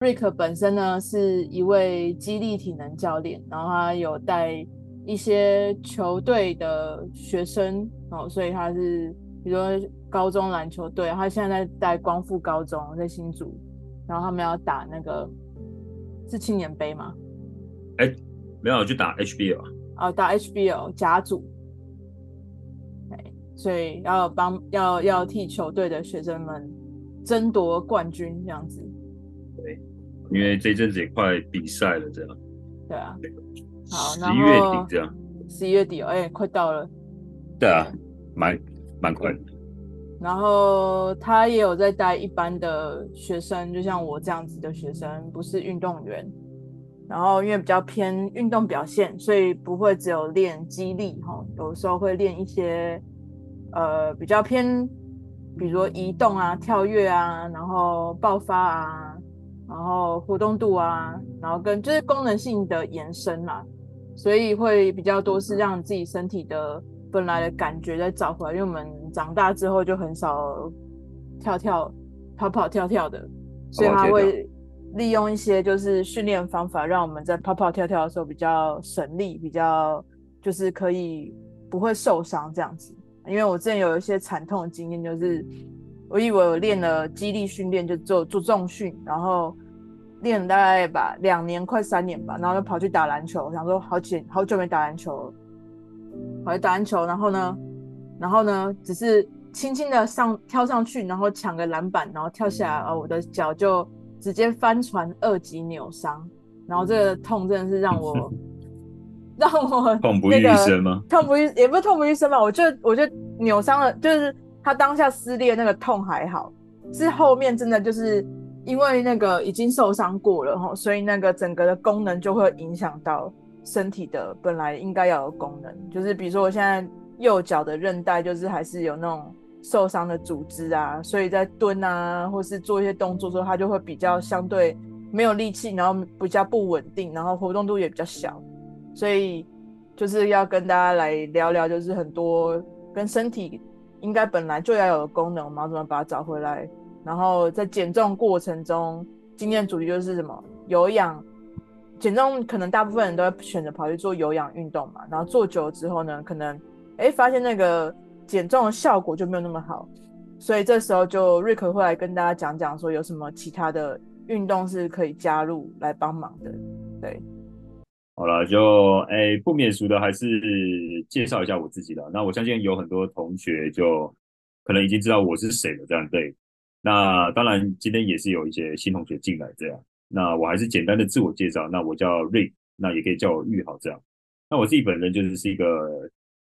Rick 本身呢是一位激励体能教练，然后他有带一些球队的学生哦，所以他是比如说高中篮球队，他现在在带光复高中在新竹，然后他们要打那个是青年杯吗？哎、欸，没有，就打 HBL 啊，打 HBL 甲组。所以要帮要要替球队的学生们争夺冠军这样子。对，因为这阵子也快比赛了，这样。对啊。好，十一月底这样。十一月底哦，哎、欸，快到了。对啊，蛮蛮快的。然后他也有在带一般的学生，就像我这样子的学生，不是运动员。然后因为比较偏运动表现，所以不会只有练肌力哈，有时候会练一些。呃，比较偏，比如说移动啊、跳跃啊，然后爆发啊，然后活动度啊，然后跟就是功能性的延伸啦，所以会比较多是让自己身体的本来的感觉再找回来，因为我们长大之后就很少跳跳、跑跑跳跳的，所以他会利用一些就是训练方法，让我们在跑跑跳跳的时候比较省力，比较就是可以不会受伤这样子。因为我之前有一些惨痛的经验，就是我以为我练了肌力训练，就做做重训，然后练了大概吧两年快三年吧，然后就跑去打篮球，我想说好久好久没打篮球了，跑去打篮球，然后呢，然后呢，只是轻轻的上跳上去，然后抢个篮板，然后跳下来，哦，我的脚就直接翻船二级扭伤，然后这个痛真的是让我。让我、那个、痛不欲生吗？痛不欲也不是痛不欲生吧？我就我就扭伤了，就是他当下撕裂那个痛还好，是后面真的就是因为那个已经受伤过了哈，所以那个整个的功能就会影响到身体的本来应该要有功能，就是比如说我现在右脚的韧带就是还是有那种受伤的组织啊，所以在蹲啊或是做一些动作的时候，它就会比较相对没有力气，然后比较不稳定，然后活动度也比较小。所以就是要跟大家来聊聊，就是很多跟身体应该本来就要有的功能，我们要怎么把它找回来。然后在减重过程中，今天主题就是什么？有氧减重，可能大部分人都会选择跑去做有氧运动嘛。然后做久了之后呢，可能哎发现那个减重的效果就没有那么好。所以这时候就瑞克会来跟大家讲讲，说有什么其他的运动是可以加入来帮忙的，对。好了，就哎、不免俗的，还是介绍一下我自己了。那我相信有很多同学就可能已经知道我是谁了，这样对。那当然，今天也是有一些新同学进来，这样。那我还是简单的自我介绍。那我叫 Rick，那也可以叫我玉豪这样。那我自己本人就是是一个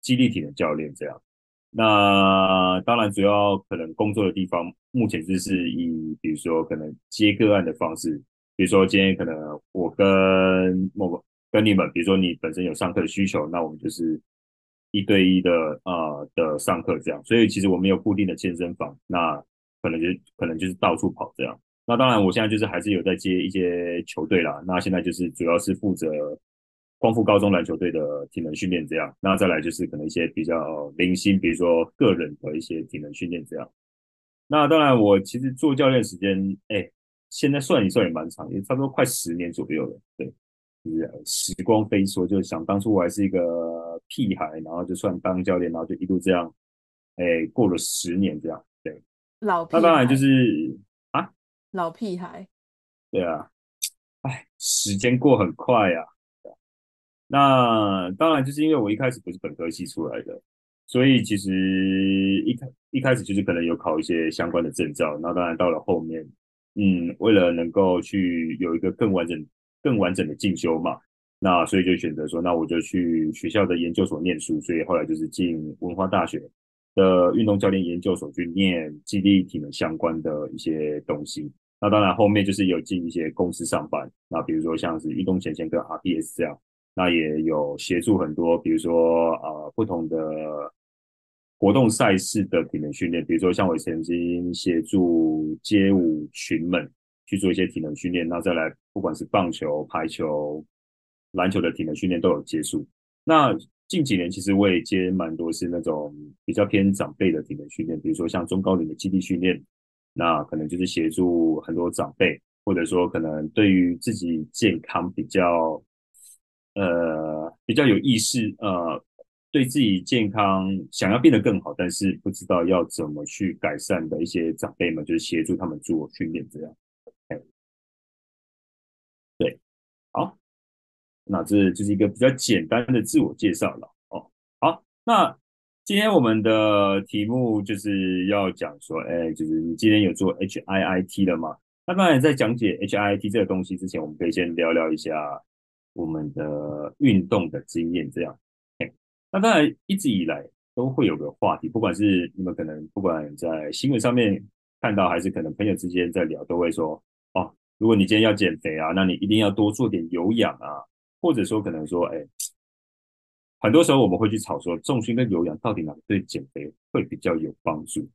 肌力体的教练这样。那当然，主要可能工作的地方，目前就是以比如说可能接个案的方式，比如说今天可能我跟某个。跟你们，比如说你本身有上课的需求，那我们就是一对一的呃的上课这样。所以其实我没有固定的健身房，那可能就可能就是到处跑这样。那当然，我现在就是还是有在接一些球队啦。那现在就是主要是负责光复高中篮球队的体能训练这样。那再来就是可能一些比较零星，比如说个人的一些体能训练这样。那当然，我其实做教练时间，哎，现在算一算也蛮长，也差不多快十年左右了，对。就是时光飞梭，就是想当初我还是一个屁孩，然后就算当教练，然后就一路这样，哎、欸，过了十年这样，对。老屁孩。那当然就是啊，老屁孩。对啊，哎，时间过很快呀、啊。那当然就是因为我一开始不是本科系出来的，所以其实一开一开始就是可能有考一些相关的证照，那当然到了后面，嗯，为了能够去有一个更完整。更完整的进修嘛，那所以就选择说，那我就去学校的研究所念书，所以后来就是进文化大学的运动教练研究所去念肌力体能相关的一些东西。那当然后面就是有进一些公司上班，那比如说像是运动前线跟 RPS 这样，那也有协助很多，比如说呃不同的活动赛事的体能训练，比如说像我曾经协助街舞群们。去做一些体能训练，那再来不管是棒球、排球、篮球的体能训练都有接触。那近几年其实我也接蛮多是那种比较偏长辈的体能训练，比如说像中高龄的肌力训练，那可能就是协助很多长辈或者说可能对于自己健康比较呃比较有意识，呃，对自己健康想要变得更好，但是不知道要怎么去改善的一些长辈们，就是协助他们做训练这样。对，好，那这就是一个比较简单的自我介绍了哦。好，那今天我们的题目就是要讲说，哎，就是你今天有做 HIIT 了吗？那当然，在讲解 HIIT 这个东西之前，我们可以先聊聊一下我们的运动的经验，这样。那当然，一直以来都会有个话题，不管是你们可能不管在新闻上面看到，还是可能朋友之间在聊，都会说，如果你今天要减肥啊，那你一定要多做点有氧啊，或者说可能说，哎，很多时候我们会去吵说，重训跟有氧到底哪个对减肥会比较有帮助？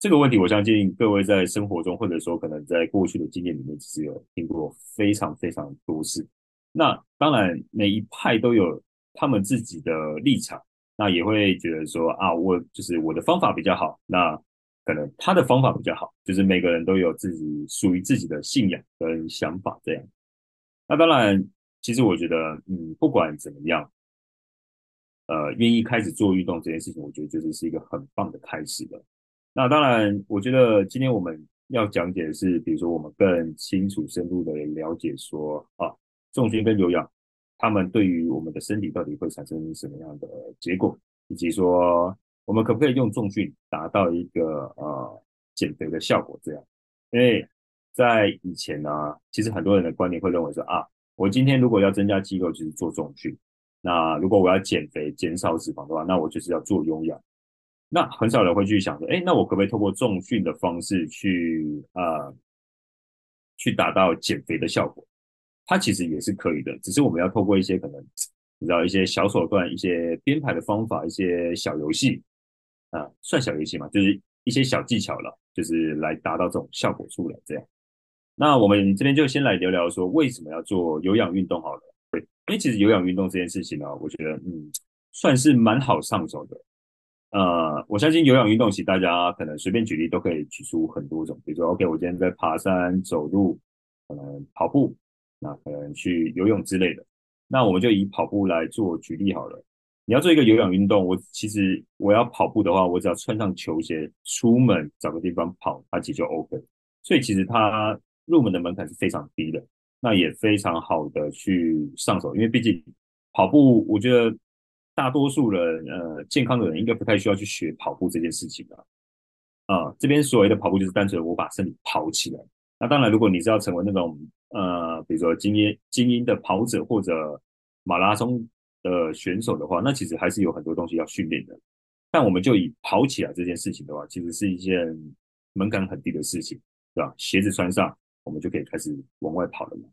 这个问题，我相信各位在生活中，或者说可能在过去的经验里面，其实有听过非常非常多次。那当然，每一派都有他们自己的立场，那也会觉得说啊，我就是我的方法比较好，那。可能他的方法比较好，就是每个人都有自己属于自己的信仰跟想法这样。那当然，其实我觉得，嗯，不管怎么样，呃，愿意开始做运动这件事情，我觉得就是是一个很棒的开始了。那当然，我觉得今天我们要讲解的是，比如说我们更清楚、深入的了解说，啊，重心跟有氧，他们对于我们的身体到底会产生什么样的结果，以及说。我们可不可以用重训达到一个呃减肥的效果？这样，因为在以前呢，其实很多人的观念会认为说啊，我今天如果要增加肌肉，就是做重训；那如果我要减肥、减少脂肪的话，那我就是要做有氧。那很少人会去想说，哎，那我可不可以透过重训的方式去呃去达到减肥的效果？它其实也是可以的，只是我们要透过一些可能你知道一些小手段、一些编排的方法、一些小游戏。啊，算小游戏嘛，就是一些小技巧了，就是来达到这种效果出来这样。那我们这边就先来聊聊说，为什么要做有氧运动好了。对，因为其实有氧运动这件事情呢，我觉得嗯，算是蛮好上手的。呃，我相信有氧运动其实大家可能随便举例都可以举出很多种，比如说 OK，我今天在爬山、走路，可能跑步，那可能去游泳之类的。那我们就以跑步来做举例好了。你要做一个有氧运动，我其实我要跑步的话，我只要穿上球鞋出门找个地方跑，它其实就 OK。所以其实它入门的门槛是非常低的，那也非常好的去上手。因为毕竟跑步，我觉得大多数人呃健康的人应该不太需要去学跑步这件事情吧。啊、呃，这边所谓的跑步就是单纯我把身体跑起来。那当然，如果你是要成为那种呃比如说精英精英的跑者或者马拉松。呃选手的话，那其实还是有很多东西要训练的。但我们就以跑起来这件事情的话，其实是一件门槛很低的事情，对吧？鞋子穿上，我们就可以开始往外跑了嘛。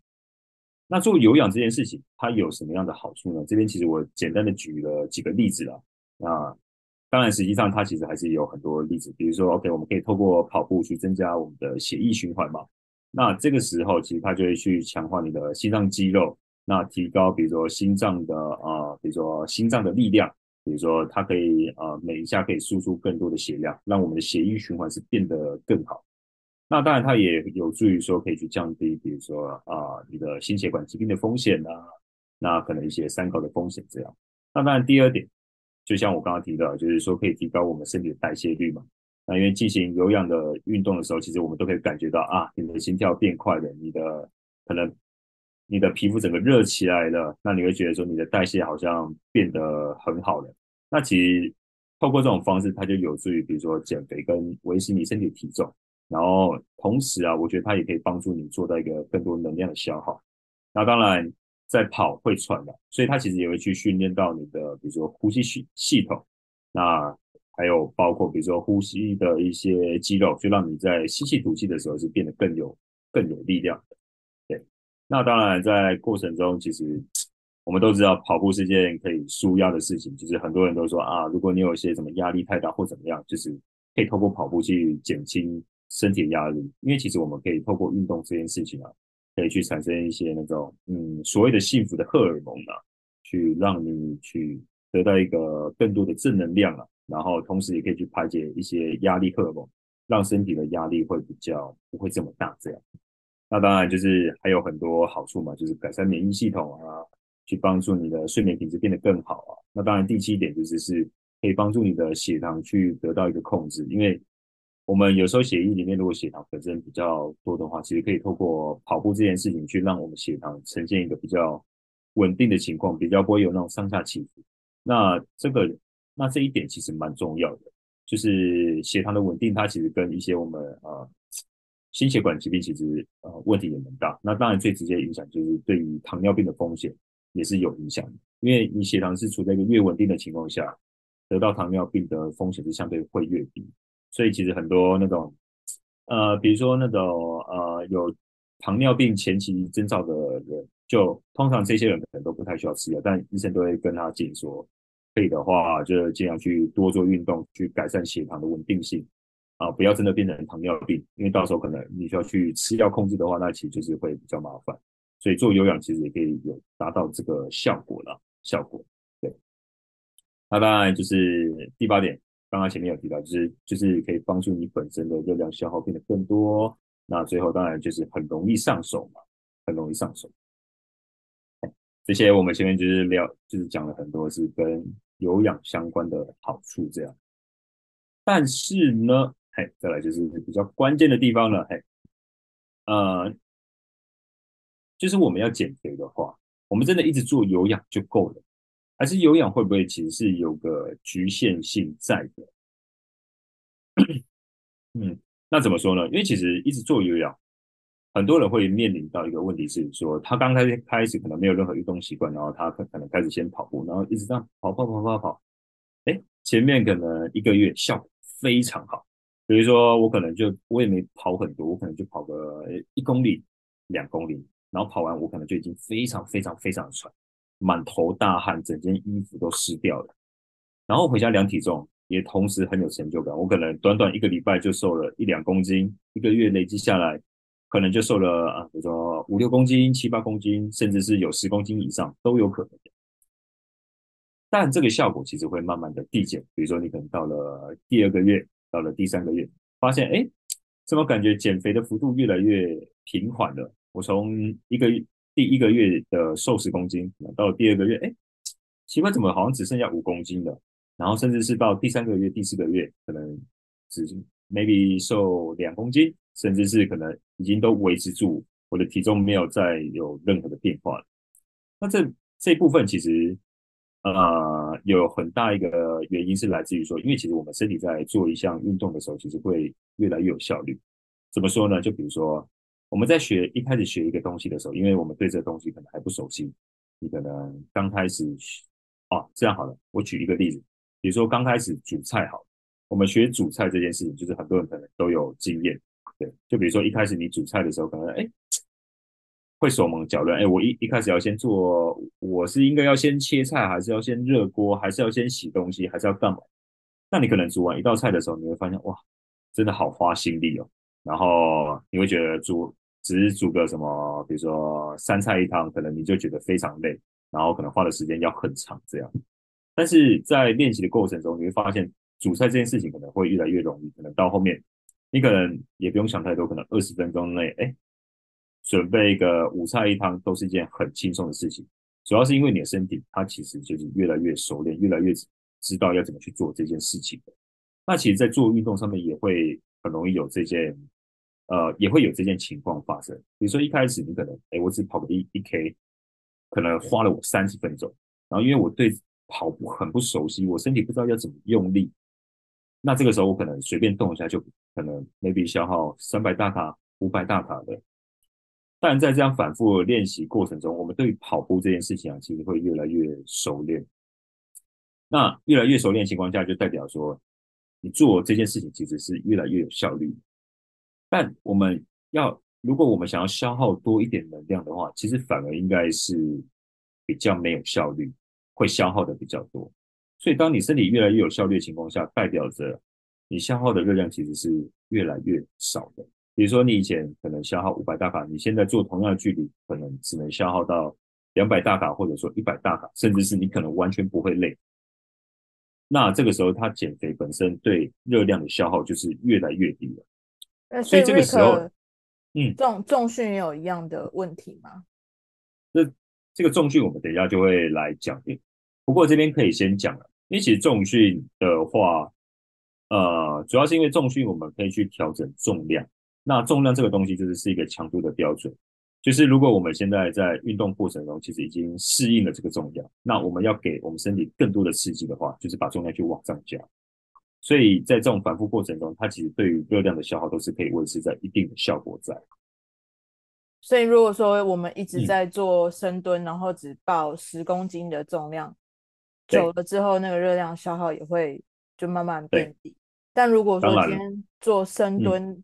那做有氧这件事情，它有什么样的好处呢？这边其实我简单的举了几个例子了。那当然，实际上它其实还是有很多例子，比如说，OK，我们可以透过跑步去增加我们的血液循环嘛。那这个时候，其实它就会去强化你的心脏肌肉。那提高，比如说心脏的啊、比如说心脏的力量，比如说它可以啊、每一下可以输出更多的血量，让我们的血液循环是变得更好。那当然，它也有助于说可以去降低，比如说啊、你的心血管疾病的风险啊，那可能一些三高的风险这样。那当然，第二点，就像我刚刚提到，就是说可以提高我们身体的代谢率嘛。那因为进行有氧的运动的时候，其实我们都可以感觉到啊，你的心跳变快了，你的可能。你的皮肤整个热起来了，那你会觉得说你的代谢好像变得很好了。那其实透过这种方式，它就有助于比如说减肥跟维持你身体体重。然后同时啊，我觉得它也可以帮助你做到一个更多能量的消耗。那当然在跑会喘的，所以它其实也会去训练到你的比如说呼吸系系统。那还有包括比如说呼吸的一些肌肉，就让你在吸气吐气的时候是变得更有更有力量。那当然，在过程中，其实我们都知道跑步是件可以舒压的事情。就是很多人都说啊，如果你有一些什么压力太大或怎么样，就是可以透过跑步去减轻身体的压力。因为其实我们可以透过运动这件事情啊，可以去产生一些那种嗯所谓的幸福的荷尔蒙啊，去让你去得到一个更多的正能量啊。然后同时也可以去排解一些压力荷尔蒙，让身体的压力会比较不会这么大这样。那当然就是还有很多好处嘛，就是改善免疫系统啊，去帮助你的睡眠品质变得更好啊。那当然第七点就是是可以帮助你的血糖去得到一个控制，因为我们有时候血液里面如果血糖本身比较多的话，其实可以透过跑步这件事情去让我们血糖呈现一个比较稳定的情况，比较不会有那种上下起伏。那这个那这一点其实蛮重要的，就是血糖的稳定，它其实跟一些我们呃。心血管疾病其实呃问题也蛮大，那当然最直接影响就是对于糖尿病的风险也是有影响的，因为你血糖是处在一个越稳定的情况下，得到糖尿病的风险是相对会越低，所以其实很多那种呃比如说那种呃有糖尿病前期征兆的人，就通常这些人可能都不太需要吃药，但医生都会跟他建议说，可以的话就尽量去多做运动，去改善血糖的稳定性。啊，不要真的变成糖尿病，因为到时候可能你需要去吃药控制的话，那其实就是会比较麻烦。所以做有氧其实也可以有达到这个效果了，效果。对，那当然就是第八点，刚刚前面有提到，就是就是可以帮助你本身的热量消耗变得更多。那最后当然就是很容易上手嘛，很容易上手。这些我们前面就是聊，就是讲了很多是跟有氧相关的好处这样。但是呢，嘿，再来就是比较关键的地方了，嘿，呃，就是我们要减肥的话，我们真的一直做有氧就够了，还是有氧会不会其实是有个局限性在的？嗯，那怎么说呢？因为其实一直做有氧，很多人会面临到一个问题是说，他刚开始开始可能没有任何运动习惯，然后他可可能开始先跑步，然后一直这样跑跑跑跑跑，哎，前面可能一个月效果非常好。比如说，我可能就我也没跑很多，我可能就跑个一公里、两公里，然后跑完我可能就已经非常非常非常喘，满头大汗，整件衣服都湿掉了。然后回家量体重，也同时很有成就感。我可能短短一个礼拜就瘦了一两公斤，一个月累积下来，可能就瘦了啊，比如说五六公斤、七八公斤，甚至是有十公斤以上都有可能。但这个效果其实会慢慢的递减，比如说你可能到了第二个月。到了第三个月，发现哎，怎么感觉减肥的幅度越来越平缓了？我从一个第一个月的瘦十公斤，到了第二个月，哎，奇怪，怎么好像只剩下五公斤了？然后甚至是到第三个月、第四个月，可能只 maybe 瘦两公斤，甚至是可能已经都维持住我的体重没有再有任何的变化了。那这这部分其实。呃，有很大一个原因是来自于说，因为其实我们身体在做一项运动的时候，其实会越来越有效率。怎么说呢？就比如说我们在学一开始学一个东西的时候，因为我们对这个东西可能还不熟悉，你可能刚开始哦，这样好了，我举一个例子，比如说刚开始煮菜好，我们学煮菜这件事情，就是很多人可能都有经验，对，就比如说一开始你煮菜的时候，可能哎。会手忙脚乱，哎，我一一开始要先做，我是应该要先切菜，还是要先热锅，还是要先洗东西，还是要干嘛？那你可能煮完一道菜的时候，你会发现，哇，真的好花心力哦。然后你会觉得煮只是煮个什么，比如说三菜一汤，可能你就觉得非常累，然后可能花的时间要很长这样。但是在练习的过程中，你会发现煮菜这件事情可能会越来越容易，可能到后面你可能也不用想太多，可能二十分钟内，哎。准备一个五菜一汤都是一件很轻松的事情，主要是因为你的身体它其实就是越来越熟练，越来越知道要怎么去做这件事情的。那其实，在做运动上面也会很容易有这件，呃，也会有这件情况发生。比如说一开始你可能，哎，我只跑个一一 K，可能花了我三十分钟，然后因为我对跑步很不熟悉，我身体不知道要怎么用力，那这个时候我可能随便动一下就可能 maybe 消耗三百大卡、五百大卡的。但在这样反复练习过程中，我们对于跑步这件事情啊，其实会越来越熟练。那越来越熟练情况下，就代表说，你做这件事情其实是越来越有效率。但我们要，如果我们想要消耗多一点能量的话，其实反而应该是比较没有效率，会消耗的比较多。所以，当你身体越来越有效率的情况下，代表着你消耗的热量其实是越来越少的。比如说，你以前可能消耗五百大卡，你现在做同样的距离，可能只能消耗到两百大卡，或者说一百大卡，甚至是你可能完全不会累。那这个时候，它减肥本身对热量的消耗就是越来越低了。所以这个时候，嗯，重重训也有一样的问题吗？这这个重训我们等一下就会来讲。不过这边可以先讲了，因为其实重训的话，呃，主要是因为重训我们可以去调整重量。那重量这个东西就是是一个强度的标准。就是如果我们现在在运动过程中，其实已经适应了这个重量，那我们要给我们身体更多的刺激的话，就是把重量去往上加。所以在这种反复过程中，它其实对于热量的消耗都是可以维持在一定的效果在。所以如果说我们一直在做深蹲，嗯、然后只报十公斤的重量，久了之后那个热量消耗也会就慢慢变低。但如果说今天做深蹲，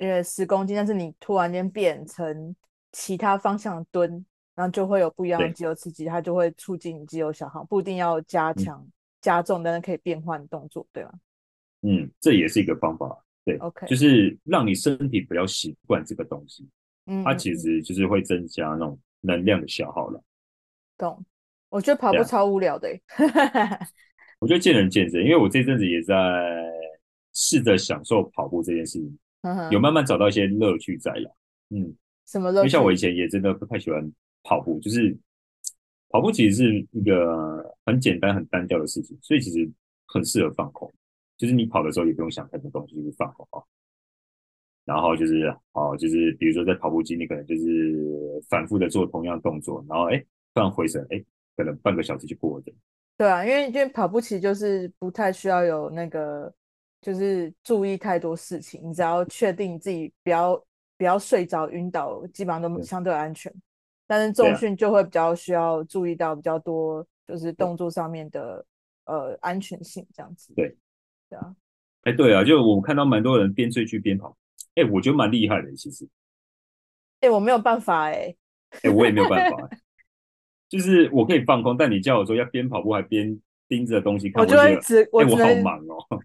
因为十公斤，但是你突然间变成其他方向蹲，然后就会有不一样的肌肉刺激，它就会促进你肌肉消耗，不一定要加强、嗯、加重，但是可以变换动作，对吧？嗯，这也是一个方法，对，OK，就是让你身体比较习惯这个东西，嗯，它其实就是会增加那种能量的消耗了。懂？我觉得跑步超无聊的，我觉得见仁见智，因为我这阵子也在试着享受跑步这件事情，有慢慢找到一些乐趣在了，嗯。什么乐趣？因为像我以前也真的不太喜欢跑步，就是跑步其实是一个很简单、很单调的事情，所以其实很适合放空。就是你跑的时候也不用想太多东西，就是放空啊。然后就是哦，就是比如说在跑步机，你可能就是反复的做同样的动作，然后哎，突然回神，哎，可能半个小时就过了。对啊，因为因为跑步其实就是不太需要有那个，就是注意太多事情，你只要确定自己不要。不要睡着晕倒，基本上都相对安全。但是重训就会比较需要注意到比较多，就是动作上面的呃安全性这样子。对，对啊。哎，对啊，就我看到蛮多人边追剧边跑，哎，我觉得蛮厉害的，其实。哎，我没有办法哎。哎，我也没有办法。就是我可以放空，但你叫我说要边跑步还边盯着东西看，我就会只我我好忙哦。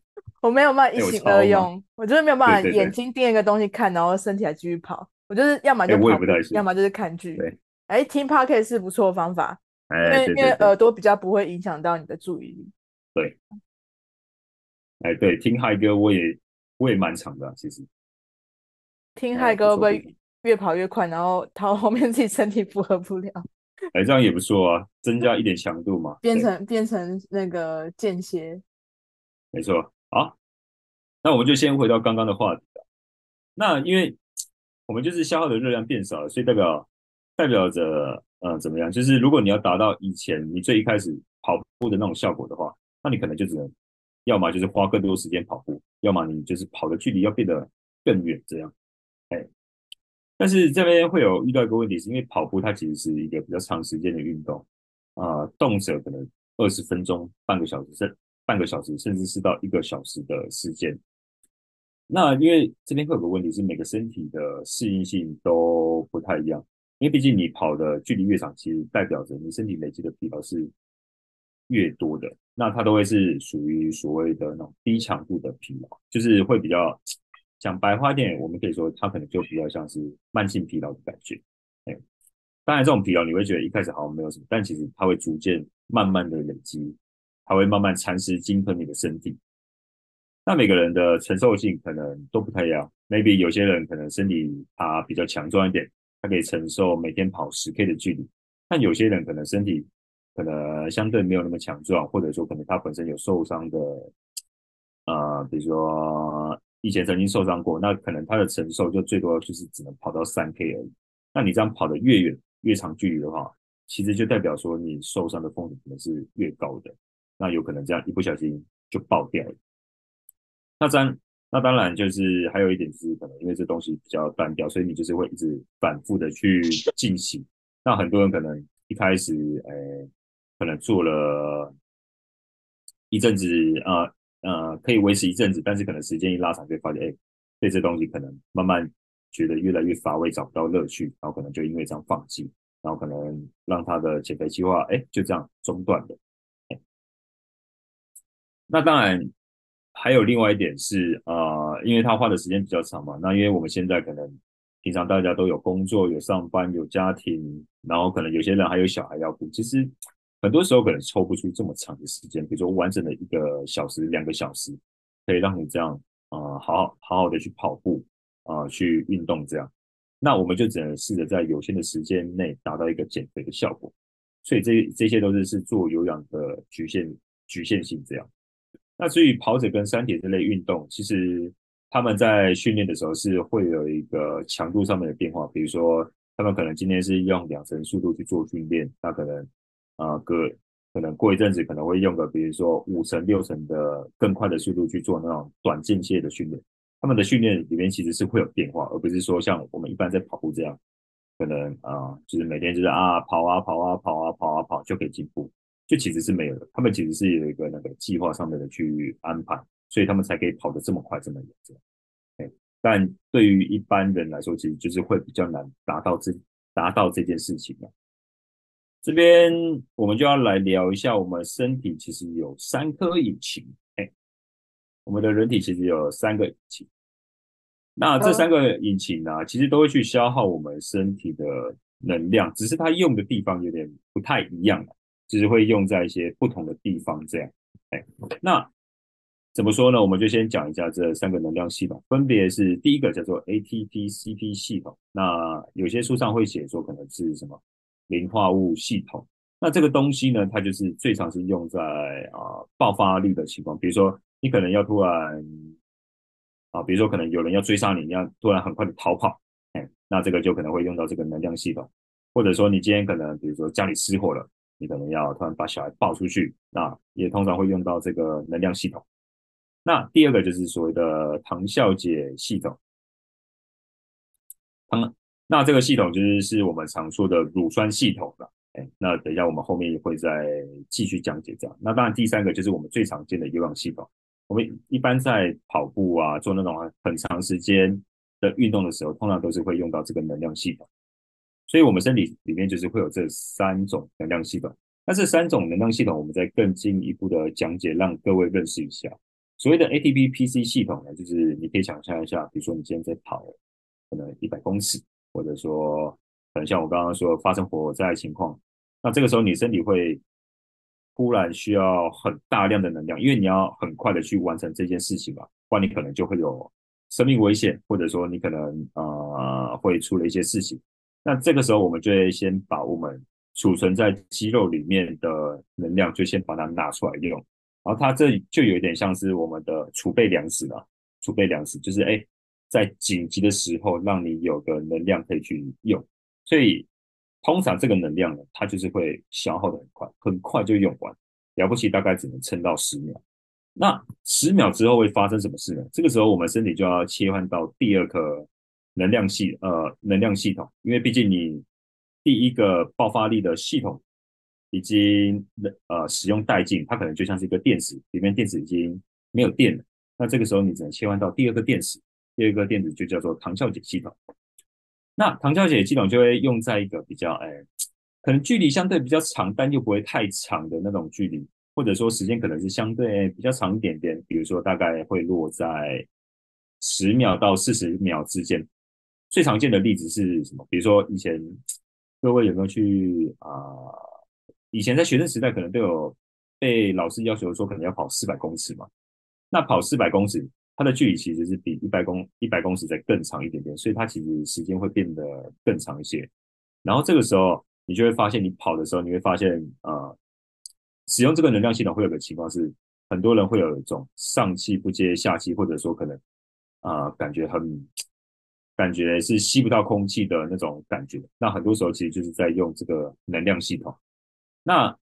我没有办法一心二用，欸、我，我就是没有办法眼睛盯一个东西看，然后身体还继续跑。我就是要么就跑，欸、要么就是看剧。对哎，听 Podcast 是不错的方法，欸、因为因为耳朵比较不会影响到你的注意力。对，哎、欸，对，听嗨歌我也我也蛮长的，其实。听嗨歌会不会越跑越快，然后到后面自己身体负荷不了？哎、欸，这样也不错啊，增加一点强度嘛。变成变成那个间歇。没错。好，那我们就先回到刚刚的话题了。那因为我们就是消耗的热量变少了，所以代表代表着，呃，怎么样？就是如果你要达到以前你最一开始跑步的那种效果的话，那你可能就只能，要么就是花更多时间跑步，要么你就是跑的距离要变得更远，这样。哎，但是这边会有遇到一个问题，是因为跑步它其实是一个比较长时间的运动，啊、动辄可能二十分钟、半个小时甚。半个小时，甚至是到一个小时的时间。那因为这边会有个问题是，每个身体的适应性都不太一样。因为毕竟你跑的距离越长，其实代表着你身体累积的疲劳是越多的。那它都会是属于所谓的那种低强度的疲劳，就是会比较讲白话点，我们可以说它可能就比较像是慢性疲劳的感觉。哎，当然这种疲劳你会觉得一开始好像没有什么，但其实它会逐渐慢慢的累积。它会慢慢蚕食、鲸吞你的身体。那每个人的承受性可能都不太一样。Maybe 有些人可能身体他比较强壮一点，他可以承受每天跑十 K 的距离。但有些人可能身体可能相对没有那么强壮，或者说可能他本身有受伤的，呃，比如说以前曾经受伤过，那可能他的承受就最多就是只能跑到三 K 而已。那你这样跑得越远、越长距离的话，其实就代表说你受伤的风险可能是越高的。那有可能这样一不小心就爆掉了。那当那当然就是还有一点就是可能因为这东西比较单调，所以你就是会一直反复的去进行。那很多人可能一开始诶，可能做了一阵子，呃呃，可以维持一阵子，但是可能时间一拉长，就发现诶，对这东西可能慢慢觉得越来越乏味，找不到乐趣，然后可能就因为这样放弃，然后可能让他的减肥计划诶就这样中断了。那当然，还有另外一点是，呃，因为他花的时间比较长嘛。那因为我们现在可能平常大家都有工作、有上班、有家庭，然后可能有些人还有小孩要顾。其实很多时候可能抽不出这么长的时间，比如说完整的一个小时、两个小时，可以让你这样，呃，好好好好的去跑步，啊、去运动这样。那我们就只能试着在有限的时间内达到一个减肥的效果。所以这这些都是是做有氧的局限局限性这样。那至于跑者跟三铁这类运动，其实他们在训练的时候是会有一个强度上面的变化，比如说他们可能今天是用两成速度去做训练，那可能啊隔、可能过一阵子可能会用个比如说五成六成的更快的速度去做那种短间歇的训练。他们的训练里面其实是会有变化，而不是说像我们一般在跑步这样。可能啊、就是每天就是啊跑啊跑啊跑啊跑啊跑就可以进步，就其实是没有的。他们其实是有一个那个计划上面的去安排，所以他们才可以跑得这么快这么远。这样，哎，但对于一般人来说，其实就是会比较难达到这达到这件事情的。这边我们就要来聊一下，我们身体其实有三颗引擎，哎，我们的人体其实有三个引擎。那这三个引擎呢、啊，其实都会去消耗我们身体的能量，只是它用的地方有点不太一样，只是会用在一些不同的地方这样。哎，那怎么说呢？我们就先讲一下这三个能量系统，分别是第一个叫做 ATP-CP 系统，那有些书上会写说可能是什么磷化物系统。那这个东西呢，它就是最常是用在啊爆发力的情况，比如说你可能要突然。啊，比如说可能有人要追杀你，你要突然很快的逃跑，哎，那这个就可能会用到这个能量系统，或者说你今天可能比如说家里失火了，你可能要突然把小孩抱出去，那也通常会用到这个能量系统。那第二个就是所谓的糖酵解系统，糖，那这个系统就是是我们常说的乳酸系统了，哎，那等一下我们后面也会再继续讲解这样。那当然第三个就是我们最常见的有氧系统。我们一般在跑步啊，做那种很长时间的运动的时候，通常都是会用到这个能量系统。所以，我们身体里面就是会有这三种能量系统。那这三种能量系统，我们再更进一步的讲解，让各位认识一下。所谓的 ATP-PC 系统呢，就是你可以想象一下，比如说你今天在跑，可能一百公尺，或者说可能像我刚刚说发生火灾情况，那这个时候你身体会。突然需要很大量的能量，因为你要很快的去完成这件事情嘛，不然你可能就会有生命危险，或者说你可能呃会出了一些事情。那这个时候我们就会先把我们储存在肌肉里面的能量，就先把它拿出来用。然后它这就有点像是我们的储备粮食了，储备粮食就是哎，在紧急的时候让你有个能量可以去用，所以。通常这个能量呢，它就是会消耗的很快，很快就用完，了不起大概只能撑到十秒。那十秒之后会发生什么事呢？这个时候我们身体就要切换到第二颗能量系呃能量系统，因为毕竟你第一个爆发力的系统已经呃使用殆尽，它可能就像是一个电池，里面电池已经没有电了。那这个时候你只能切换到第二个电池，第二个电池就叫做糖酵解系统。那糖酵解系统就会用在一个比较，哎，可能距离相对比较长，但又不会太长的那种距离，或者说时间可能是相对比较长一点点，比如说大概会落在十秒到四十秒之间。最常见的例子是什么？比如说以前各位有没有去啊、以前在学生时代可能都有被老师要求说可能要跑四百公尺嘛。那跑四百公尺。它的距离其实是比一百公一百公尺再更长一点点，所以它其实时间会变得更长一些。然后这个时候，你就会发现，你跑的时候，你会发现，呃，使用这个能量系统会有个情况是，很多人会有一种上气不接下气，或者说可能啊、感觉很感觉是吸不到空气的那种感觉。那很多时候其实就是在用这个能量系统。那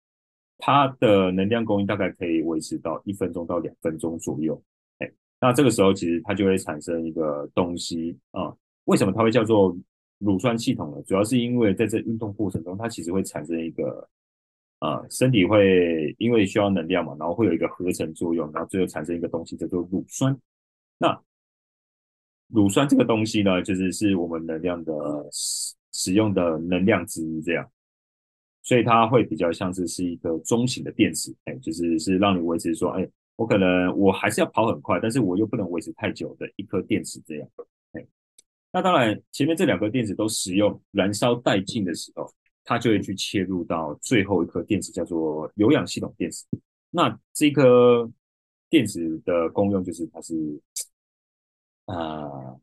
它的能量供应大概可以维持到一分钟到两分钟左右。哎那这个时候，其实它就会产生一个东西啊。为什么它会叫做乳酸系统呢？主要是因为在这运动过程中，它其实会产生一个啊，身体会因为需要能量嘛，然后会有一个合成作用，然后最后产生一个东西叫做乳酸。那乳酸这个东西呢，就是是我们能量的使使用的能量之一，这样，所以它会比较像是是一个中型的电池，哎，就是是让你维持说，哎。我可能我还是要跑很快，但是我又不能维持太久的一颗电池这样。那当然前面这两颗电池都使用燃烧殆尽的时候，它就会去切入到最后一颗电池，叫做有氧系统电池。那这颗电池的功用就是它是、呃，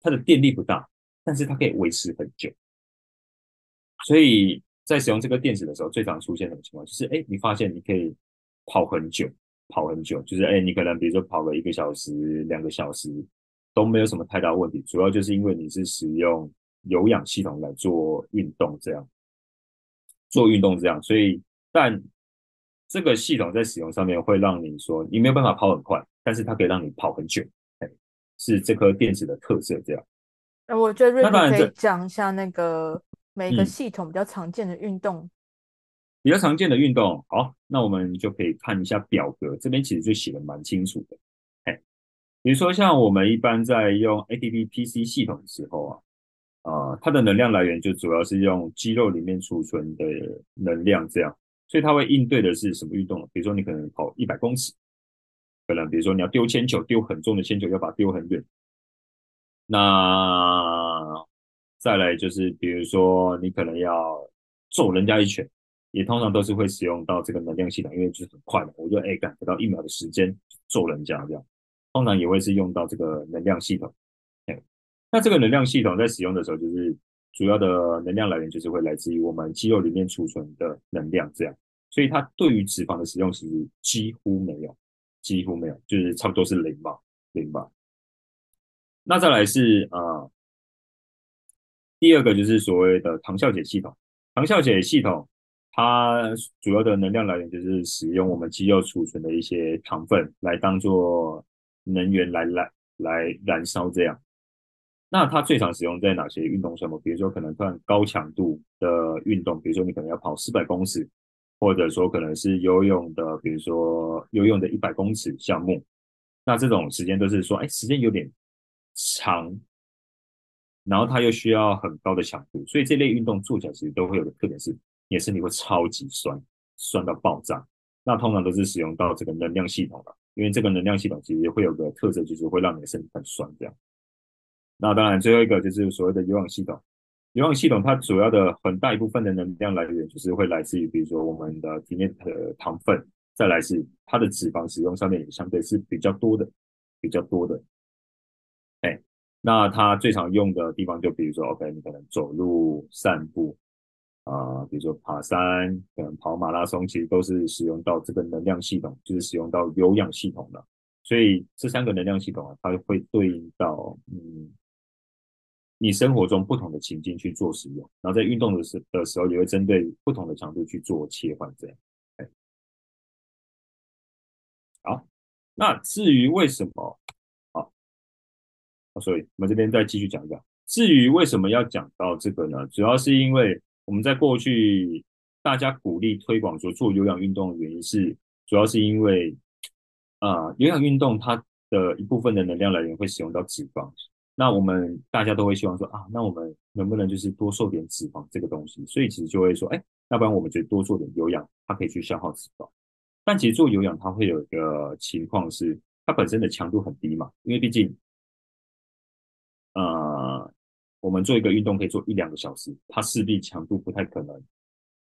它的电力不大，但是它可以维持很久。所以在使用这个电池的时候，最常出现的情况就是，哎，你发现你可以跑很久，跑很久，就是哎，你可能比如说跑个一个小时、两个小时都没有什么太大问题，主要就是因为你是使用有氧系统来做运动，这样做运动这样，所以但。这个系统在使用上面会让你说你没有办法跑很快，但是它可以让你跑很久，是这颗电池的特色。这样，那我觉得瑞可以讲一下那个每个系统比较常见的运动，嗯、比较常见的运动。好，那我们就可以看一下表格，这边其实就写的蛮清楚的。哎，比如说像我们一般在用 ATP PC 系统的时候啊，啊、呃，它的能量来源就主要是用肌肉里面储存的能量这样。所以它会应对的是什么运动？比如说你可能跑一百公尺，可能比如说你要丢铅球，丢很重的铅球，要把它丢很远。那再来就是比如说你可能要揍人家一拳，也通常都是会使用到这个能量系统，因为就是很快的，我就哎赶不到一秒的时间揍人家这样，通常也会是用到这个能量系统。哎，那这个能量系统在使用的时候就是。主要的能量来源就是会来自于我们肌肉里面储存的能量，这样，所以它对于脂肪的使用其实几乎没有，几乎没有，就是差不多是零吧，零吧。那再来是啊、第二个就是所谓的糖酵解系统，糖酵解系统它主要的能量来源就是使用我们肌肉储存的一些糖分来当做能源来来来燃烧这样。那它最常使用在哪些运动项目？比如说，可能算高强度的运动，比如说你可能要跑四百公尺，或者说可能是游泳的，比如说游泳的一百公尺项目。那这种时间都是说，哎，时间有点长，然后它又需要很高的强度，所以这类运动做起来其实都会有个特点是，你的身体会超级酸，酸到爆炸。那通常都是使用到这个能量系统了，因为这个能量系统其实会有个特色，就是会让你的身体很酸这样。那当然，最后一个就是所谓的有氧系统。有氧系统它主要的很大一部分的能量来源，就是会来自于，比如说我们的体内的糖分，再来是它的脂肪使用上面也相对是比较多的，比较多的。哎，那它最常用的地方，就比如说，OK，你可能走路、散步啊、比如说爬山，可能跑马拉松，其实都是使用到这个能量系统，就是使用到有氧系统的。所以这三个能量系统啊，它会对应到，嗯。你生活中不同的情境去做使用，然后在运动的时的时候，也会针对不同的强度去做切换，这样。好，那至于为什么，好，所以我们这边再继续讲一讲。至于为什么要讲到这个呢？主要是因为我们在过去大家鼓励推广说做有氧运动的原因是，主要是因为啊、有氧运动它的一部分的能量来源会使用到脂肪。那我们大家都会希望说啊，那我们能不能就是多瘦点脂肪这个东西？所以其实就会说，哎，要不然我们就多做点有氧，它可以去消耗脂肪。但其实做有氧它会有一个情况是，它本身的强度很低嘛，因为毕竟，呃，我们做一个运动可以做一两个小时，它势必强度不太可能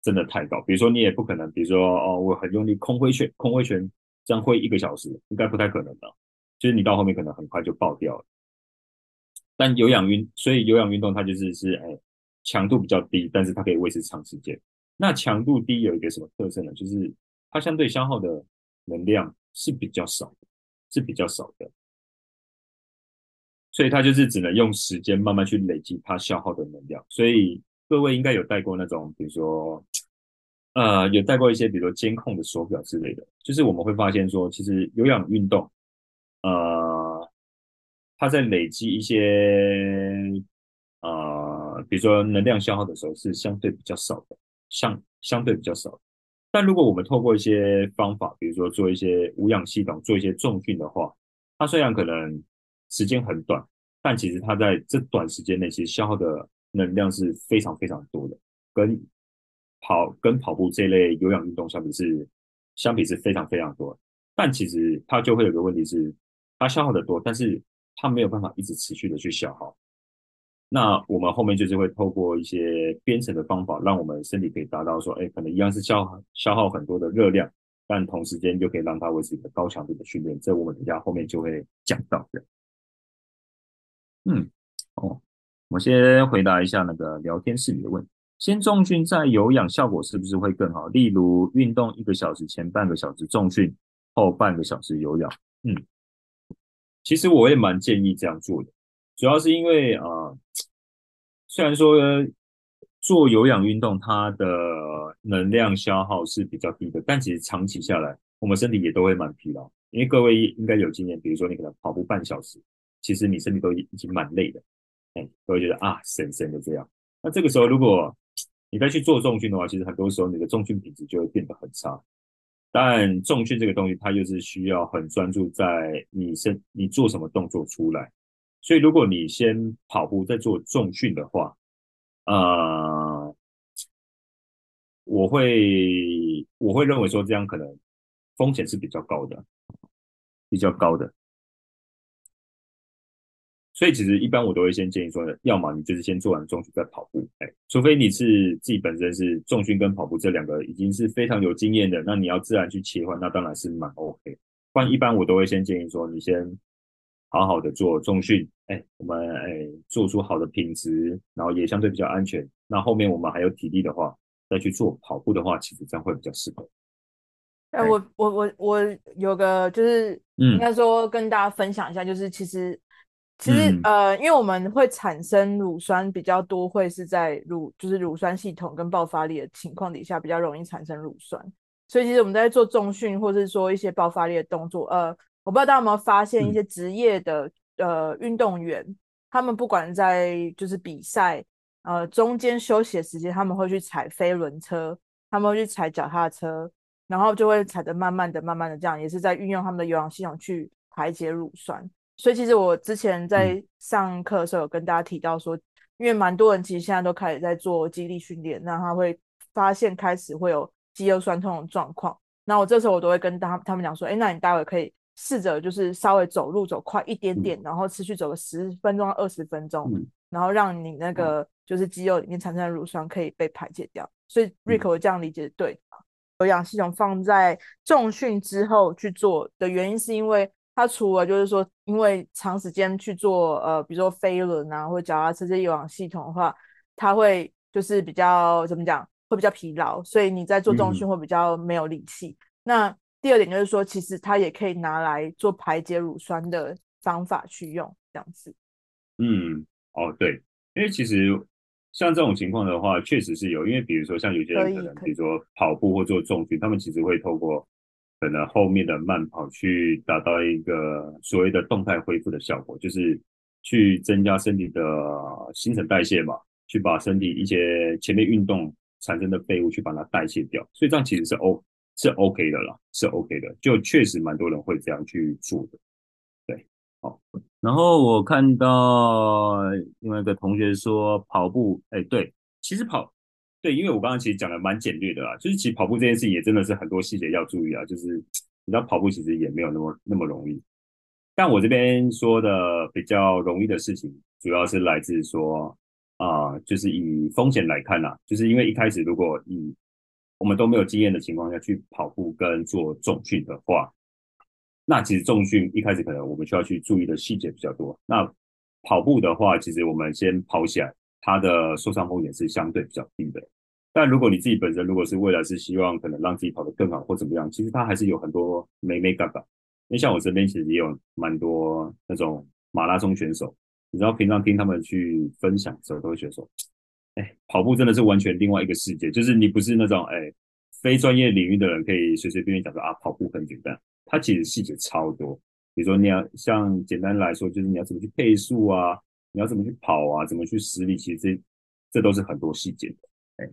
真的太高。比如说你也不可能，比如说哦，我很用力空挥拳，空挥拳这样挥一个小时，应该不太可能的。就是你到后面可能很快就爆掉了。但有氧运，所以有氧运动它就是是哎，强度比较低，但是它可以维持长时间。那强度低有一个什么特色呢？就是它相对消耗的能量是比较少的，是比较少的。所以它就是只能用时间慢慢去累积它消耗的能量。所以各位应该有戴过那种，比如说呃，有戴过一些，比如说监控的手表之类的。就是我们会发现说，其实有氧运动，呃。它在累积一些，呃，比如说能量消耗的时候是相对比较少的，相相对比较少。但如果我们透过一些方法，比如说做一些无氧系统，做一些重训的话，它虽然可能时间很短，但其实它在这短时间内其实消耗的能量是非常非常多的，跟跑跟跑步这类有氧运动相比是相比是非常非常多。但其实它就会有个问题是，它消耗的多，但是它没有办法一直持续的去消耗，那我们后面就是会透过一些编程的方法，让我们身体可以达到说，哎，可能一样是消耗消耗很多的热量，但同时间就可以让它维持一个高强度的训练。这我们等下后面就会讲到的。嗯，哦，我先回答一下那个聊天室里的问题。先重训再有氧，效果是不是会更好？例如运动一个小时前半个小时重训，后半个小时有氧。嗯，其实我也蛮建议这样做的，主要是因为啊、虽然说做有氧运动它的能量消耗是比较低的，但其实长期下来，我们身体也都会蛮疲劳。因为各位应该有经验，比如说你可能跑步半小时，其实你身体都已经蛮累的，哎，都会觉得啊，神神的这样。那这个时候如果你再去做重训的话，其实很多时候你的重训品质就会变得很差。但重训这个东西，它就是需要很专注在你身你做什么动作出来。所以如果你先跑步再做重训的话，呃，我会我会认为说这样可能风险是比较高的，比较高的。所以其实一般我都会先建议说，要么你就是先做完重训再跑步，哎，除非你是自己本身是重训跟跑步这两个已经是非常有经验的，那你要自然去切换，那当然是蛮 OK。不然一般我都会先建议说，你先好好的做重训，哎，我们哎做出好的品质，然后也相对比较安全。那后面我们还有体力的话，再去做跑步的话，其实这样会比较适合。哎，我我我我有个就是应该说跟大家分享一下，就是其实。其实，嗯、呃，因为我们会产生乳酸比较多，会是在乳就是乳酸系统跟爆发力的情况底下比较容易产生乳酸。所以，其实我们在做重训或者是说一些爆发力的动作，呃，我不知道大家有没有发现，一些职业的、嗯、呃运动员，他们不管在就是比赛呃中间休息的时间，他们会去踩飞轮车，他们会去踩脚踏车，然后就会踩得慢慢的、慢慢的这样，也是在运用他们的有氧系统去排解乳酸。所以其实我之前在上课的时候有跟大家提到说，因为蛮多人其实现在都开始在做肌力训练，那他会发现开始会有肌肉酸痛的状况。那我这时候我都会跟他他们讲说，哎，那你待会可以试着就是稍微走路走快一点点，然后持续走个十分钟到二十分钟，然后让你那个就是肌肉里面产生的乳酸可以被排解掉。所以 Rick 我这样理解对，有氧系统放在重训之后去做的原因是因为。它除了就是说，因为长时间去做呃，比如说飞轮啊，或者脚踏车这些有氧系统的话，它会就是比较怎么讲，会比较疲劳，所以你在做重训会比较没有力气。嗯、那第二点就是说，其实它也可以拿来做排解乳酸的方法去用，这样子。嗯，哦，对，因为其实像这种情况的话，确实是有，因为比如说像有些人可能，比如说跑步或做重训，他们其实会透过。可能后面的慢跑去达到一个所谓的动态恢复的效果，就是去增加身体的新陈代谢嘛，去把身体一些前面运动产生的废物去把它代谢掉，所以这样其实是 O 是 OK 的啦，是 OK 的，就确实蛮多人会这样去做的，对，好。然后我看到另外一个同学说跑步，哎，对，其实跑。对，因为我刚刚其实讲的蛮简略的啦，就是其实跑步这件事情也真的是很多细节要注意啊，就是你知道跑步其实也没有那么那么容易。但我这边说的比较容易的事情，主要是来自说啊、就是以风险来看呐、就是因为一开始如果以我们都没有经验的情况下去跑步跟做重训的话，那其实重训一开始可能我们需要去注意的细节比较多。那跑步的话，其实我们先跑起来。它的受伤风险是相对比较低的，但如果你自己本身如果是未来是希望可能让自己跑得更好或怎么样，其实它还是有很多眉眉角角。因为像我身边其实也有蛮多那种马拉松选手，你知道平常听他们去分享的时候，都会觉得说，哎，跑步真的是完全另外一个世界，就是你不是那种哎非专业领域的人可以随随便便讲说啊跑步很简单，它其实细节超多。比如说你要像简单来说，就是你要怎么去配速啊。你要怎么去跑啊？怎么去施力？其实这这都是很多细节的。哎，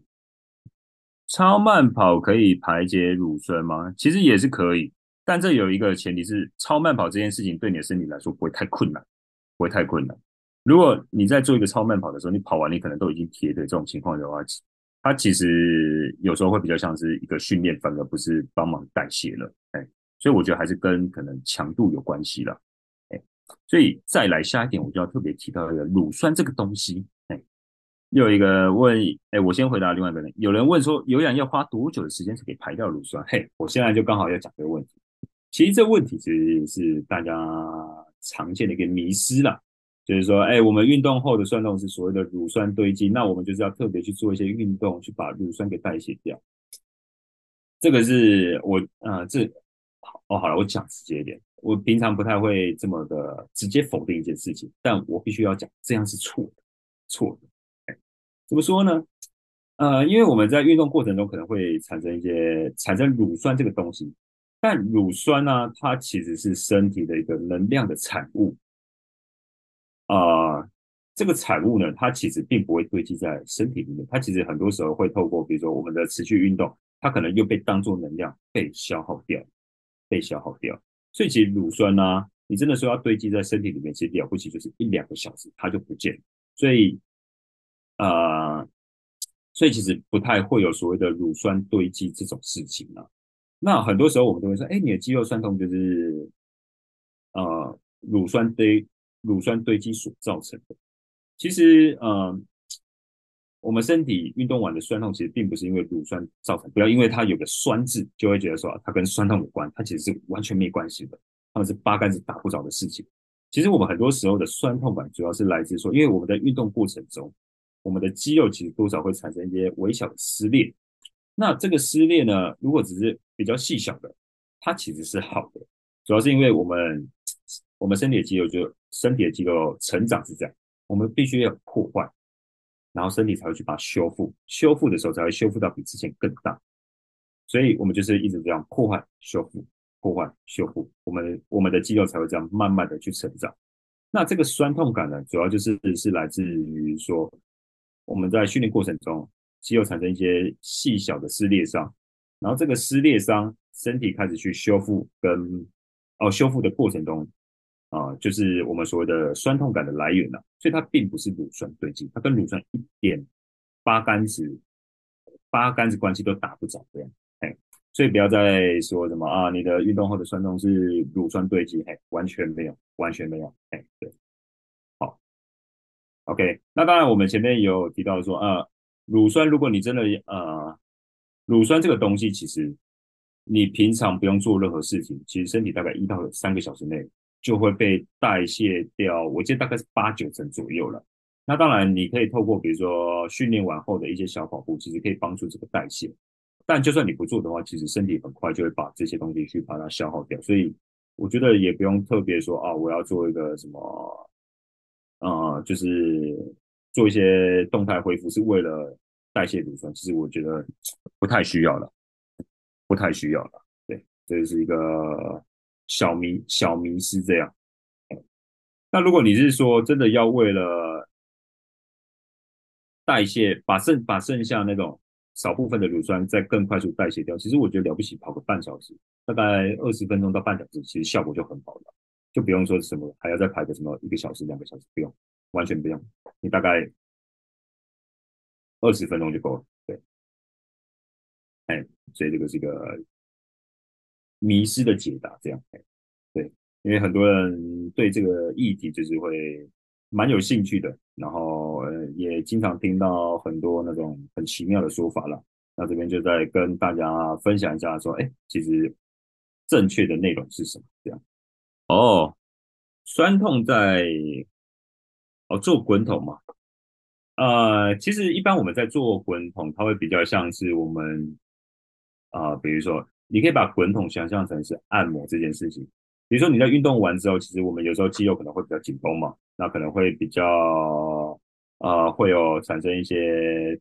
超慢跑可以排解乳酸吗？其实也是可以，但这有一个前提是，超慢跑这件事情对你的身体来说不会太困难，不会太困难。如果你在做一个超慢跑的时候，你跑完你可能都已经铁腿这种情况的话，它其实有时候会比较像是一个训练，反而不是帮忙代谢了。哎，所以我觉得还是跟可能强度有关系了。所以再来下一点，我就要特别提到一个乳酸这个东西。哎，又一个问，哎，我先回答另外一个人。有人问说，有氧要花多久的时间才可以排掉乳酸？嘿，我现在就刚好要讲这个问题。其实这问题其实是大家常见的一个迷失啦。就是说，哎，我们运动后的酸痛是所谓的乳酸堆积，那我们就是要特别去做一些运动，去把乳酸给代谢掉。这个是我，啊、呃，这，哦，好了，我讲直接一点，我平常不太会这么的直接否定一件事情，但我必须要讲，这样是错的，错的。怎么说呢？呃，因为我们在运动过程中可能会产生一些产生乳酸这个东西，但乳酸呢，它其实是身体的一个能量的产物。啊、这个产物呢，它其实并不会堆积在身体里面，它其实很多时候会透过，比如说我们的持续运动，它可能又被当作能量被消耗掉，被消耗掉。所以其实乳酸呢、你真的说要堆积在身体里面，其实了不起就是一两个小时，它就不见了。所以，呃，所以其实不太会有所谓的乳酸堆积这种事情啊。那很多时候我们都会说，哎，你的肌肉酸痛就是，呃，乳酸堆。乳酸堆积所造成的，其实，呃，我们身体运动完的酸痛，其实并不是因为乳酸造成。不要因为它有个“酸”字，就会觉得说它跟酸痛有关，它其实是完全没关系的，它们是八竿子打不着的事情。其实我们很多时候的酸痛感，主要是来自说，因为我们在运动过程中，我们的肌肉其实多少会产生一些微小的撕裂。那这个撕裂呢，如果只是比较细小的，它其实是好的，主要是因为我们。我们身体的肌肉就身体的肌肉成长是这样，我们必须要破坏，然后身体才会去把它修复，修复的时候才会修复到比之前更大，所以我们就是一直这样破坏、修复、破坏、修复，我们我们的肌肉才会这样慢慢的去成长。那这个酸痛感呢，主要就是是来自于说我们在训练过程中肌肉产生一些细小的撕裂伤，然后这个撕裂伤身体开始去修复跟哦修复的过程中。啊，就是我们所谓的酸痛感的来源了，所以它并不是乳酸堆积，它跟乳酸一点八竿子八竿子关系都打不着这样，哎，所以不要再说什么啊，你的运动后的酸痛是乳酸堆积，哎，完全没有，完全没有，哎，对，好，OK，那当然我们前面有提到说，啊，乳酸如果你真的呃，乳酸这个东西，其实你平常不用做任何事情，其实身体大概一到三个小时内。就会被代谢掉，我记得大概是八九成左右了。那当然，你可以透过比如说训练完后的一些小跑步，其实可以帮助这个代谢。但就算你不做的话，其实身体很快就会把这些东西去把它消耗掉。所以我觉得也不用特别说啊，我要做一个什么，呃，就是做一些动态恢复是为了代谢乳酸。其实我觉得不太需要了，不太需要了。对，这是一个。小迷小迷思这样，那如果你是说真的要为了代谢，把剩把剩下那种少部分的乳酸再更快速代谢掉，其实我觉得了不起，跑个半小时，大概二十分钟到半小时，其实效果就很好了，就不用说什么还要再排个什么一个小时两个小时，不用，完全不用，你大概二十分钟就够了，对，哎，所以这个是一个。迷失的解答，这样，对，因为很多人对这个议题就是会蛮有兴趣的，然后也经常听到很多那种很奇妙的说法了。那这边就再跟大家分享一下，说，哎，其实正确的内容是什么？这样，哦，酸痛在哦做滚筒嘛，呃，其实一般我们在做滚筒，它会比较像是我们啊、比如说。你可以把滚筒想象成是按摩这件事情，比如说你在运动完之后，其实我们有时候肌肉可能会比较紧绷嘛，那可能会比较呃会有产生一些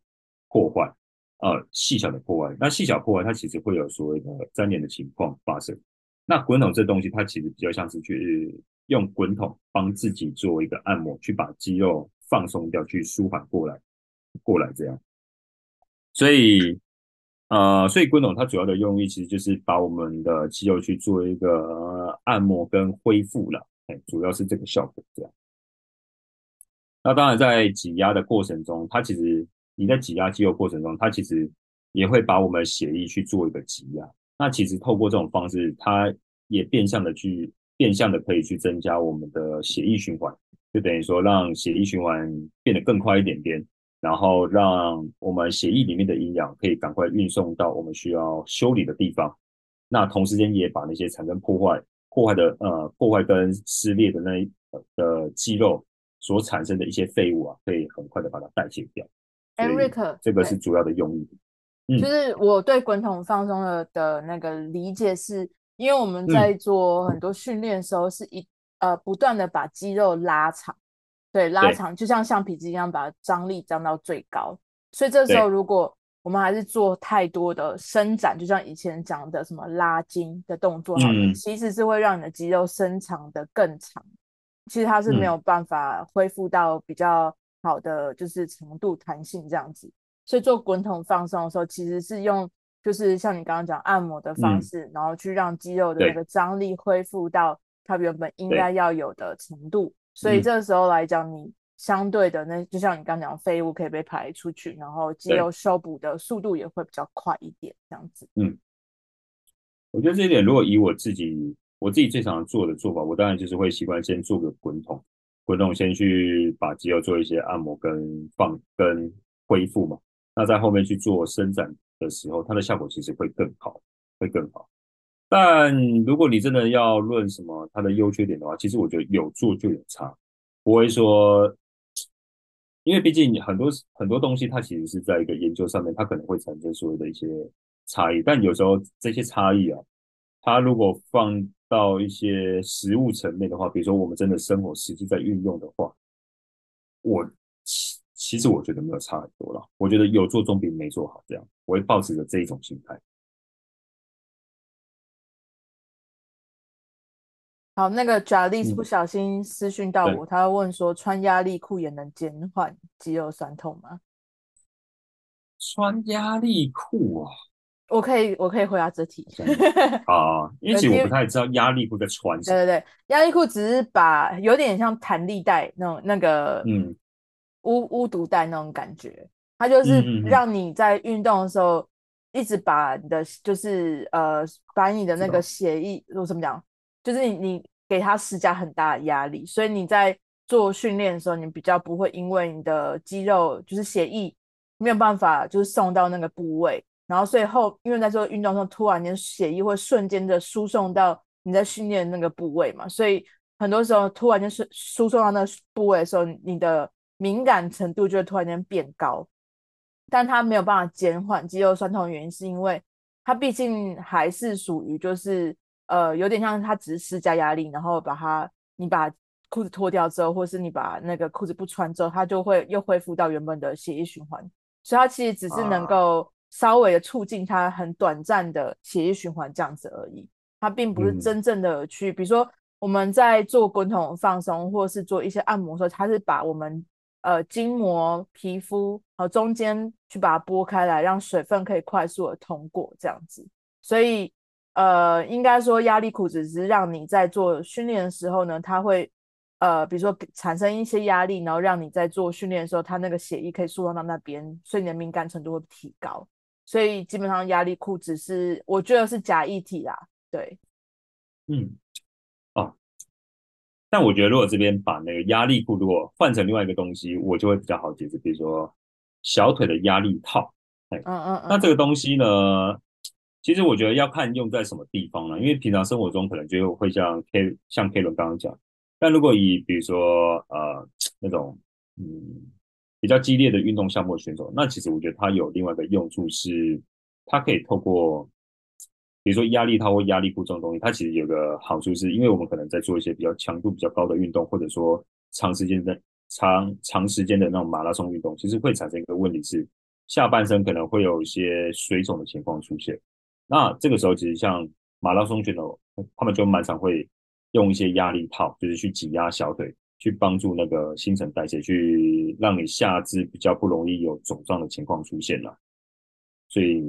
破坏，呃细小的破坏。那细小破坏它其实会有所谓的粘连的情况发生。那滚筒这东西它其实比较像是去用滚筒帮自己做一个按摩，去把肌肉放松掉，去舒缓过来，过来这样。所以。呃，所以滚筒它主要的用意其实就是把我们的肌肉去做一个按摩跟恢复了，哎，主要是这个效果这样。那当然在挤压的过程中，它其实你在挤压肌肉过程中，它其实也会把我们的血液去做一个挤压。那其实透过这种方式，它也变相的去变相的可以去增加我们的血液循环，就等于说让血液循环变得更快一点点。然后让我们血液里面的营养可以赶快运送到我们需要修理的地方，那同时间也把那些产生破坏、破坏的呃破坏跟撕裂的那一的肌肉所产生的一些废物啊，可以很快的把它代谢掉。Eric，这个是主要的用意。嗯，就是我对滚筒放松的的那个理解是，因为我们在做很多训练的时候，是一、嗯、呃不断的把肌肉拉长，对，拉长，就像橡皮筋一样，把张力张到最高。所以这时候如果我们还是做太多的伸展，就像以前讲的什么拉筋的动作，嗯，其实是会让你的肌肉伸长的更长。其实它是没有办法恢复到比较好的就是程度弹性这样子。所以做滚筒放松的时候，其实是用就是像你刚刚讲按摩的方式，嗯，然后去让肌肉的那个张力恢复到它原本应该要有的程度。所以这个时候来讲，你相对的那就像你刚刚讲，废物可以被排出去，然后肌肉修补的速度也会比较快一点，这样子。嗯，我觉得这一点，如果以我自己我自己最常做的做法，我当然就是会习惯先做个滚筒，滚筒先去把肌肉做一些按摩跟放跟恢复嘛。那在后面去做伸展的时候，它的效果其实会更好，会更好。但如果你真的要论什么它的优缺点的话，其实我觉得有做就有差，不会说，因为毕竟很多很多东西它其实是在一个研究上面，它可能会产生所谓的一些差异。但有时候这些差异啊，它如果放到一些实务层面的话，比如说我们真的生活实际在运用的话，我。其其实我觉得没有差很多了，我觉得有做总比没做好，这样我会抱持着这一种心态。好，那个 Jalice 不小心私讯到我，嗯、他会问说，穿压力裤也能减缓肌肉酸痛吗？穿压力裤啊，我可以，我可以回答这题。啊，因为其实我不太知道压力裤在穿什么。对对对，压力裤只是把有点像弹力带那种那个，嗯。巫巫毒带那种感觉，它就是让你在运动的时候，一直把你的就是呃，把你的那个血液，我怎么讲，就是你你给它施加很大的压力，所以你在做训练的时候，你比较不会因为你的肌肉就是血液没有办法就是送到那个部位，然后所以后因为在做运动的时候，突然间血液会瞬间的输送到你在训练那个部位嘛，所以很多时候突然间输输送到那个部位的时候，你的敏感程度就会突然间变高，但它没有办法减缓肌肉酸痛的原因，是因为它毕竟还是属于就是呃有点像它只是施加压力，然后把它你把裤子脱掉之后，或是你把那个裤子不穿之后，它就会又恢复到原本的血液循环，所以它其实只是能够稍微的促进它很短暂的血液循环这样子而已，它并不是真正的去，比如说我们在做滚筒放松或是做一些按摩的时候，它是把我们呃，筋膜、皮肤和中间去把它拨开来，让水分可以快速的通过，这样子。所以，呃，应该说压力裤只是让你在做训练的时候呢，它会呃，比如说产生一些压力，然后让你在做训练的时候，它那个血液可以输送到那边，所以你的敏感程度会提高。所以基本上压力裤只是我觉得是假议题啦，对，嗯。哦但我觉得，如果这边把那个压力裤如果换成另外一个东西，我就会比较好解释。比如说小腿的压力套，哎，嗯嗯嗯，那这个东西呢，其实我觉得要看用在什么地方呢？因为平常生活中可能就会像 K 像 K 伦刚刚讲，但如果以比如说呃那种嗯比较激烈的运动项目的选手，那其实我觉得它有另外一个用处是，它可以透过。比如说压力套或压力裤这种东西，它其实有个好处是，因为我们可能在做一些比较强度比较高的运动，或者说长时间的长长时间的那种马拉松运动，其实会产生一个问题是，下半身可能会有一些水肿的情况出现。那这个时候，其实像马拉松选手，他们就蛮常会用一些压力套，就是去挤压小腿，去帮助那个新陈代谢，去让你下肢比较不容易有肿胀的情况出现了。所以。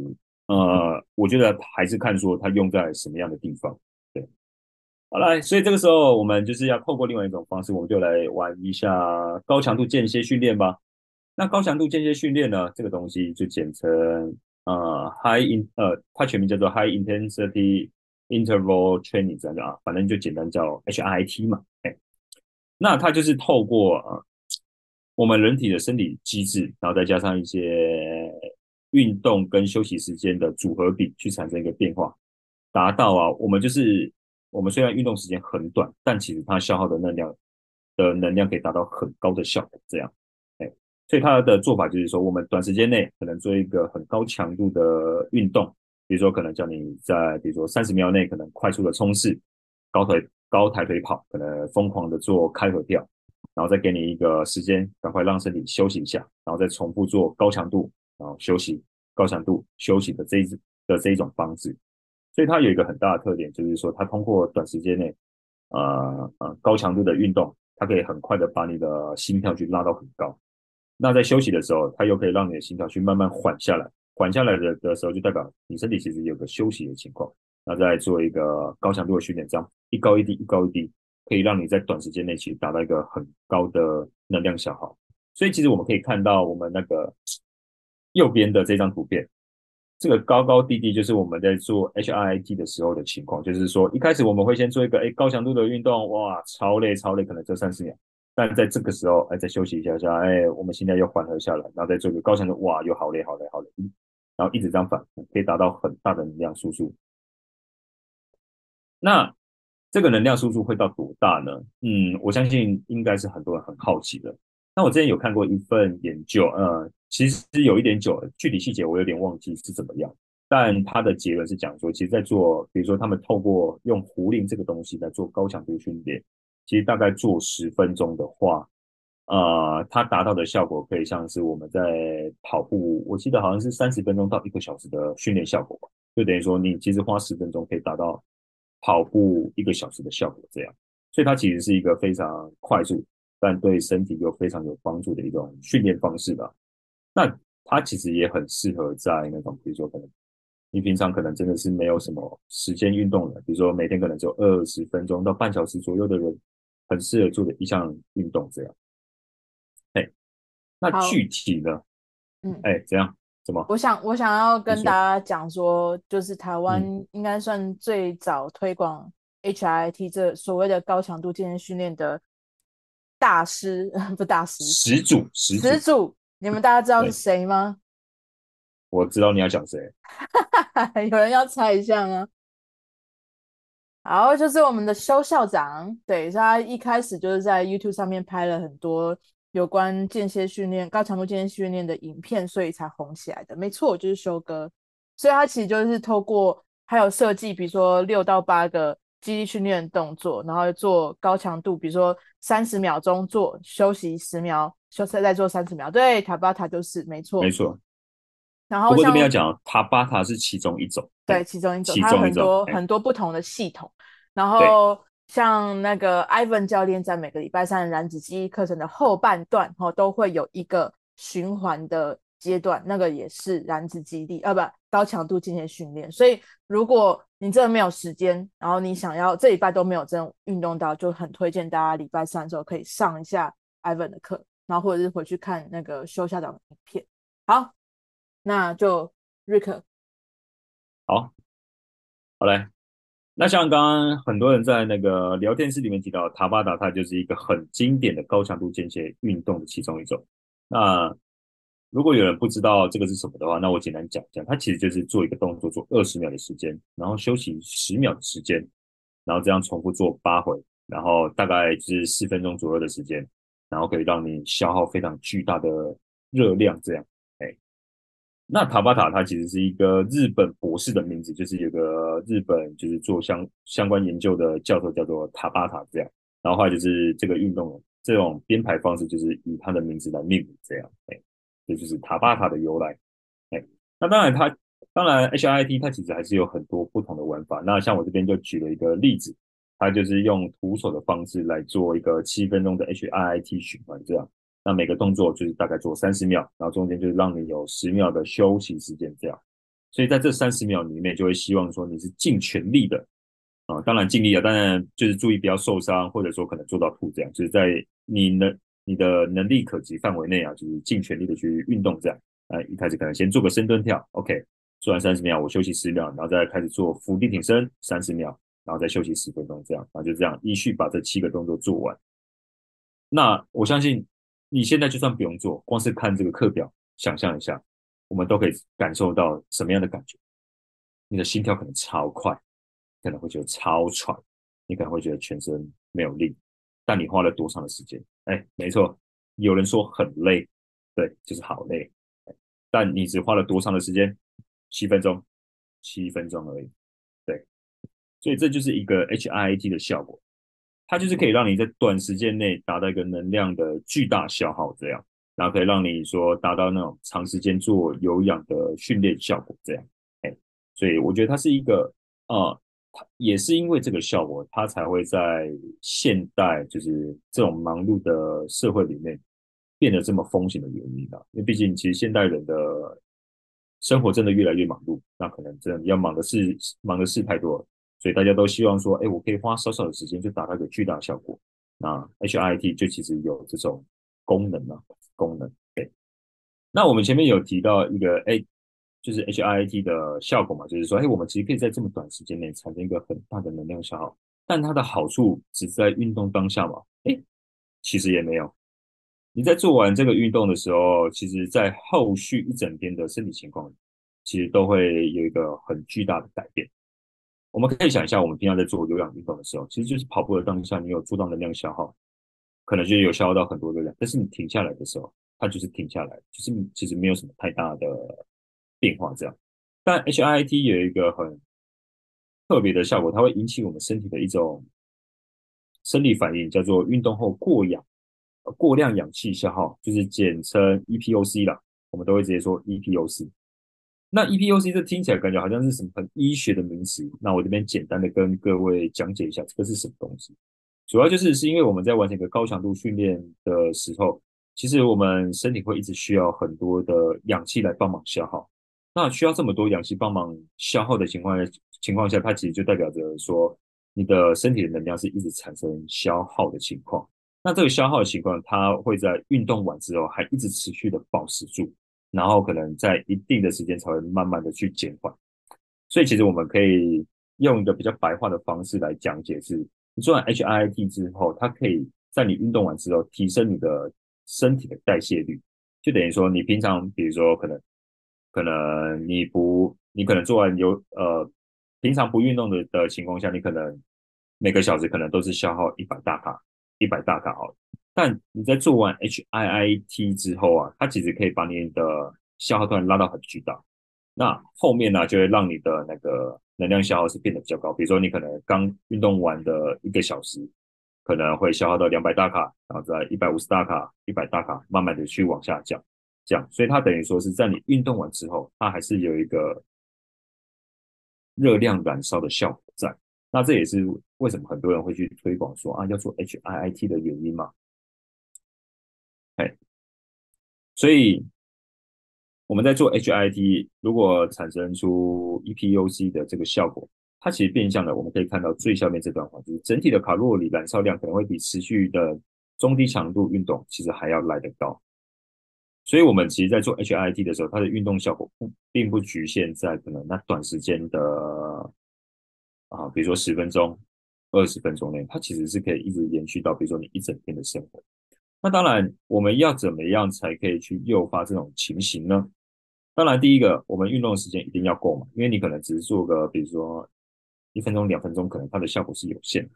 呃，我觉得还是看说它用在什么样的地方。对，好来，所以这个时候我们就是要透过另外一种方式，我们就来玩一下高强度间歇训练吧。那高强度间歇训练呢，这个东西就简称呃 high in 呃，它全名叫做 high intensity interval training 这样啊，反正就简单叫 HIT 嘛。哎，那它就是透过呃我们人体的生理机制，然后再加上一些。运动跟休息时间的组合比去产生一个变化，达到啊，我们就是我们虽然运动时间很短，但其实它消耗的能量的能量可以达到很高的效果。这样，所以他的做法就是说，我们短时间内可能做一个很高强度的运动，比如说可能叫你在比如说三十秒内可能快速的冲刺，高腿高抬腿跑，可能疯狂的做开合跳，然后再给你一个时间，赶快让身体休息一下，然后再重复做高强度，然后休息，高强度休息的这一的这一种方式。所以它有一个很大的特点，就是说它通过短时间内，呃呃高强度的运动，它可以很快的把你的心跳去拉到很高。那在休息的时候，它又可以让你的心跳去慢慢缓下来，缓下来的的时候，就代表你身体其实有个休息的情况。那再做一个高强度的训练，这样一高一低，一高一低，可以让你在短时间内去达到一个很高的能量消耗。所以其实我们可以看到我们那个右边的这张图片。这个高高低低就是我们在做 HIIT 的时候的情况，就是说一开始我们会先做一个诶高强度的运动，哇，超累超累，可能就三十秒，但在这个时候哎再休息一下下，哎我们现在又缓和下来，然后再做一个高强度，哇又好累好累好累，然后一直这样反复，可以达到很大的能量输出。那这个能量输出会到多大呢？嗯，我相信应该是很多人很好奇的。那我之前有看过一份研究，呃。其实有一点久了，具体细节我有点忘记是怎么样，但他的结论是讲说，其实，在做，比如说他们透过用壶铃这个东西来做高强度训练，其实大概做十分钟的话，呃，它达到的效果可以像是我们在跑步，我记得好像是三十分钟到一个小时的训练效果吧，就等于说你其实花十分钟可以达到跑步一个小时的效果这样，所以它其实是一个非常快速，但对身体又非常有帮助的一种训练方式吧。那它其实也很适合在那种，比如说可能你平常可能真的是没有什么时间运动的，比如说每天可能只有二十分钟到半小时左右的人，很适合做的一项运动这样。哎，那具体呢？嗯，哎，怎样？怎么？我想我想要跟大家讲说，就是台湾应该算最早推广 HIIT 这所谓的高强度健身训练的大师，不大师，始祖，始祖。始祖你们大家知道是谁吗？我知道你要讲谁，有人要猜一下吗？好，就是我们的修校长，对，他一开始就是在 YouTube 上面拍了很多有关间歇训练、高强度间歇训练的影片，所以才红起来的。没错，就是修哥，所以他其实就是透过还有设计，比如说六到八个肌力训练动作，然后做高强度，比如说三十秒钟做，休息十秒。休息再做三十秒，对，塔巴塔就是没错，没错。然后不过这边要讲，塔巴塔是其中一种，对，其中一种，它有很多很多不同的系统。然后像那个 Ivan 教练在每个礼拜三的燃脂记忆课程的后半段，哦，都会有一个循环的阶段，那个也是燃脂肌力，啊，不，高强度间歇训练。所以如果你真的没有时间，然后你想要这礼拜都没有真的运动到，就很推荐大家礼拜三的时候可以上一下 Ivan 的课。然后或者是回去看那个修校长的影片。好，那就瑞克。好，好嘞。那像刚刚很多人在那个聊天室里面提到，塔巴达它就是一个很经典的高强度间歇运动的其中一种。那如果有人不知道这个是什么的话，那我简单讲一下，它其实就是做一个动作，做二十秒的时间，然后休息十秒的时间，然后这样重复做八回，然后大概是四分钟左右的时间。然后可以让你消耗非常巨大的热量，这样，那塔巴塔它其实是一个日本博士的名字，就是有个日本就是做相相关研究的教授叫做塔巴塔这样，然后后来就是这个运动这种编排方式就是以他的名字来命名这样，哎，这就是塔巴塔的由来，哎，那当然它当然 H I T 它其实还是有很多不同的玩法，那像我这边就举了一个例子。它就是用徒手的方式来做一个七分钟的 H I T 循环，这样，那每个动作就是大概做三十秒，然后中间就是让你有十秒的休息时间，这样。所以在这三十秒里面，就会希望说你是尽全力的啊，当然尽力了，当然就是注意不要受伤，或者说可能做到吐这样，就是在你能你的能力可及范围内啊，就是尽全力的去运动这样。啊，一开始可能先做个深蹲跳，OK，做完三十秒，我休息十秒，然后再开始做伏地挺身三十秒。然后再休息十分钟，这样，然后就这样依序把这七个动作做完。那我相信你现在就算不用做，光是看这个课表，想象一下，我们都可以感受到什么样的感觉？你的心跳可能超快，可能会觉得超喘，你可能会觉得全身没有力，但你花了多长的时间？哎，没错，有人说很累，对，就是好累。但你只花了多长的时间？七分钟，七分钟而已。对，所以这就是一个 HIIT 的效果，它就是可以让你在短时间内达到一个能量的巨大消耗，这样，然后可以让你说达到那种长时间做有氧的训练效果，这样。哎，所以我觉得它是一个，呃，它也是因为这个效果，它才会在现代就是这种忙碌的社会里面。变得这么风险的原因啊，因为毕竟其实现代人的生活真的越来越忙碌，那可能真的要忙的事忙的事太多了，所以大家都希望说，哎，我可以花少少的时间就达到一个巨大的效果。那 H I T 就其实有这种功能啊，功能。对，那我们前面有提到一个，哎，就是 H I T 的效果嘛，就是说，哎，我们其实可以在这么短时间内产生一个很大的能量消耗，但它的好处只在运动当下嘛？哎，其实也没有。你在做完这个运动的时候，其实，在后续一整天的身体情况，其实都会有一个很巨大的改变。我们可以想一下，我们平常在做有氧运动的时候，其实就是跑步的当下，你有做到能量消耗，可能就有消耗到很多热量。但是你停下来的时候，它就是停下来，就是其实没有什么太大的变化这样。但 HIIT 有一个很特别的效果，它会引起我们身体的一种生理反应，叫做运动后过氧。过量氧气消耗就是简称 EPOC 啦，我们都会直接说 EPOC。那 EPOC 这听起来感觉好像是什么很医学的名词，那我这边简单的跟各位讲解一下这个是什么东西。主要就是是因为我们在完成一个高强度训练的时候，其实我们身体会一直需要很多的氧气来帮忙消耗。那需要这么多氧气帮忙消耗的情况下，情况下它其实就代表着说你的身体的能量是一直产生消耗的情况。那这个消耗的情况，它会在运动完之后还一直持续的保持住，然后可能在一定的时间才会慢慢的去减缓。所以其实我们可以用一个比较白话的方式来讲解是，你做完 HIIT 之后，它可以在你运动完之后提升你的身体的代谢率，就等于说你平常比如说可能可能你不你可能做完有呃平常不运动的的情况下，你可能每个小时可能都是消耗一百大卡。一百大卡哦，但你在做完 HIIT 之后啊，它其实可以把你的消耗段拉到很巨大。那后面呢，就会让你的那个能量消耗是变得比较高。比如说，你可能刚运动完的一个小时，可能会消耗到两百大卡，然后在一百五十大卡、一百大卡，慢慢的去往下降。这样，所以它等于说是在你运动完之后，它还是有一个热量燃烧的效果在。那这也是为什么很多人会去推广说啊，要做 HIIT 的原因嘛。哎，所以我们在做 HIT，如果产生出 EPOC 的这个效果，它其实变相的，我们可以看到最下面这段话，就是整体的卡路里燃烧量可能会比持续的中低强度运动其实还要来得高。所以，我们其实，在做 HIT 的时候，它的运动效果并不局限在可能那短时间的。啊，比如说十分钟、二十分钟内，它其实是可以一直延续到，比如说你一整天的生活。那当然，我们要怎么样才可以去诱发这种情形呢？当然，第一个，我们运动的时间一定要够嘛，因为你可能只是做个，比如说一分钟、两分钟，可能它的效果是有限的。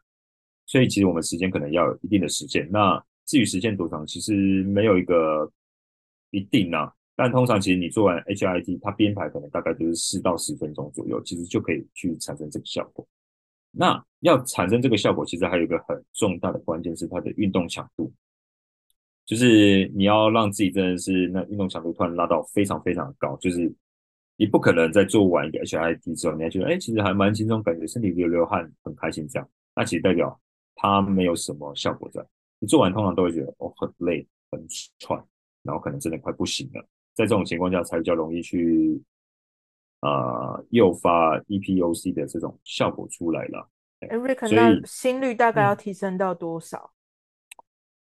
所以，其实我们时间可能要有一定的时间。那至于时间多长，其实没有一个一定啊。但通常其实你做完 HIT，它编排可能大概就是四到十分钟左右，其实就可以去产生这个效果。那要产生这个效果，其实还有一个很重大的关键是它的运动强度，就是你要让自己真的是那运动强度突然拉到非常非常的高，就是你不可能在做完一个 HIIT 之后，你还觉得哎，其实还蛮轻松，感觉身体流流汗，很开心这样，那其实代表它没有什么效果在。你做完通常都会觉得哦，很累，很喘，然后可能真的快不行了。在这种情况下，才比较容易去啊诱、呃、发 EPOC 的这种效果出来了。哎，Rick，那心率大概要提升到多少？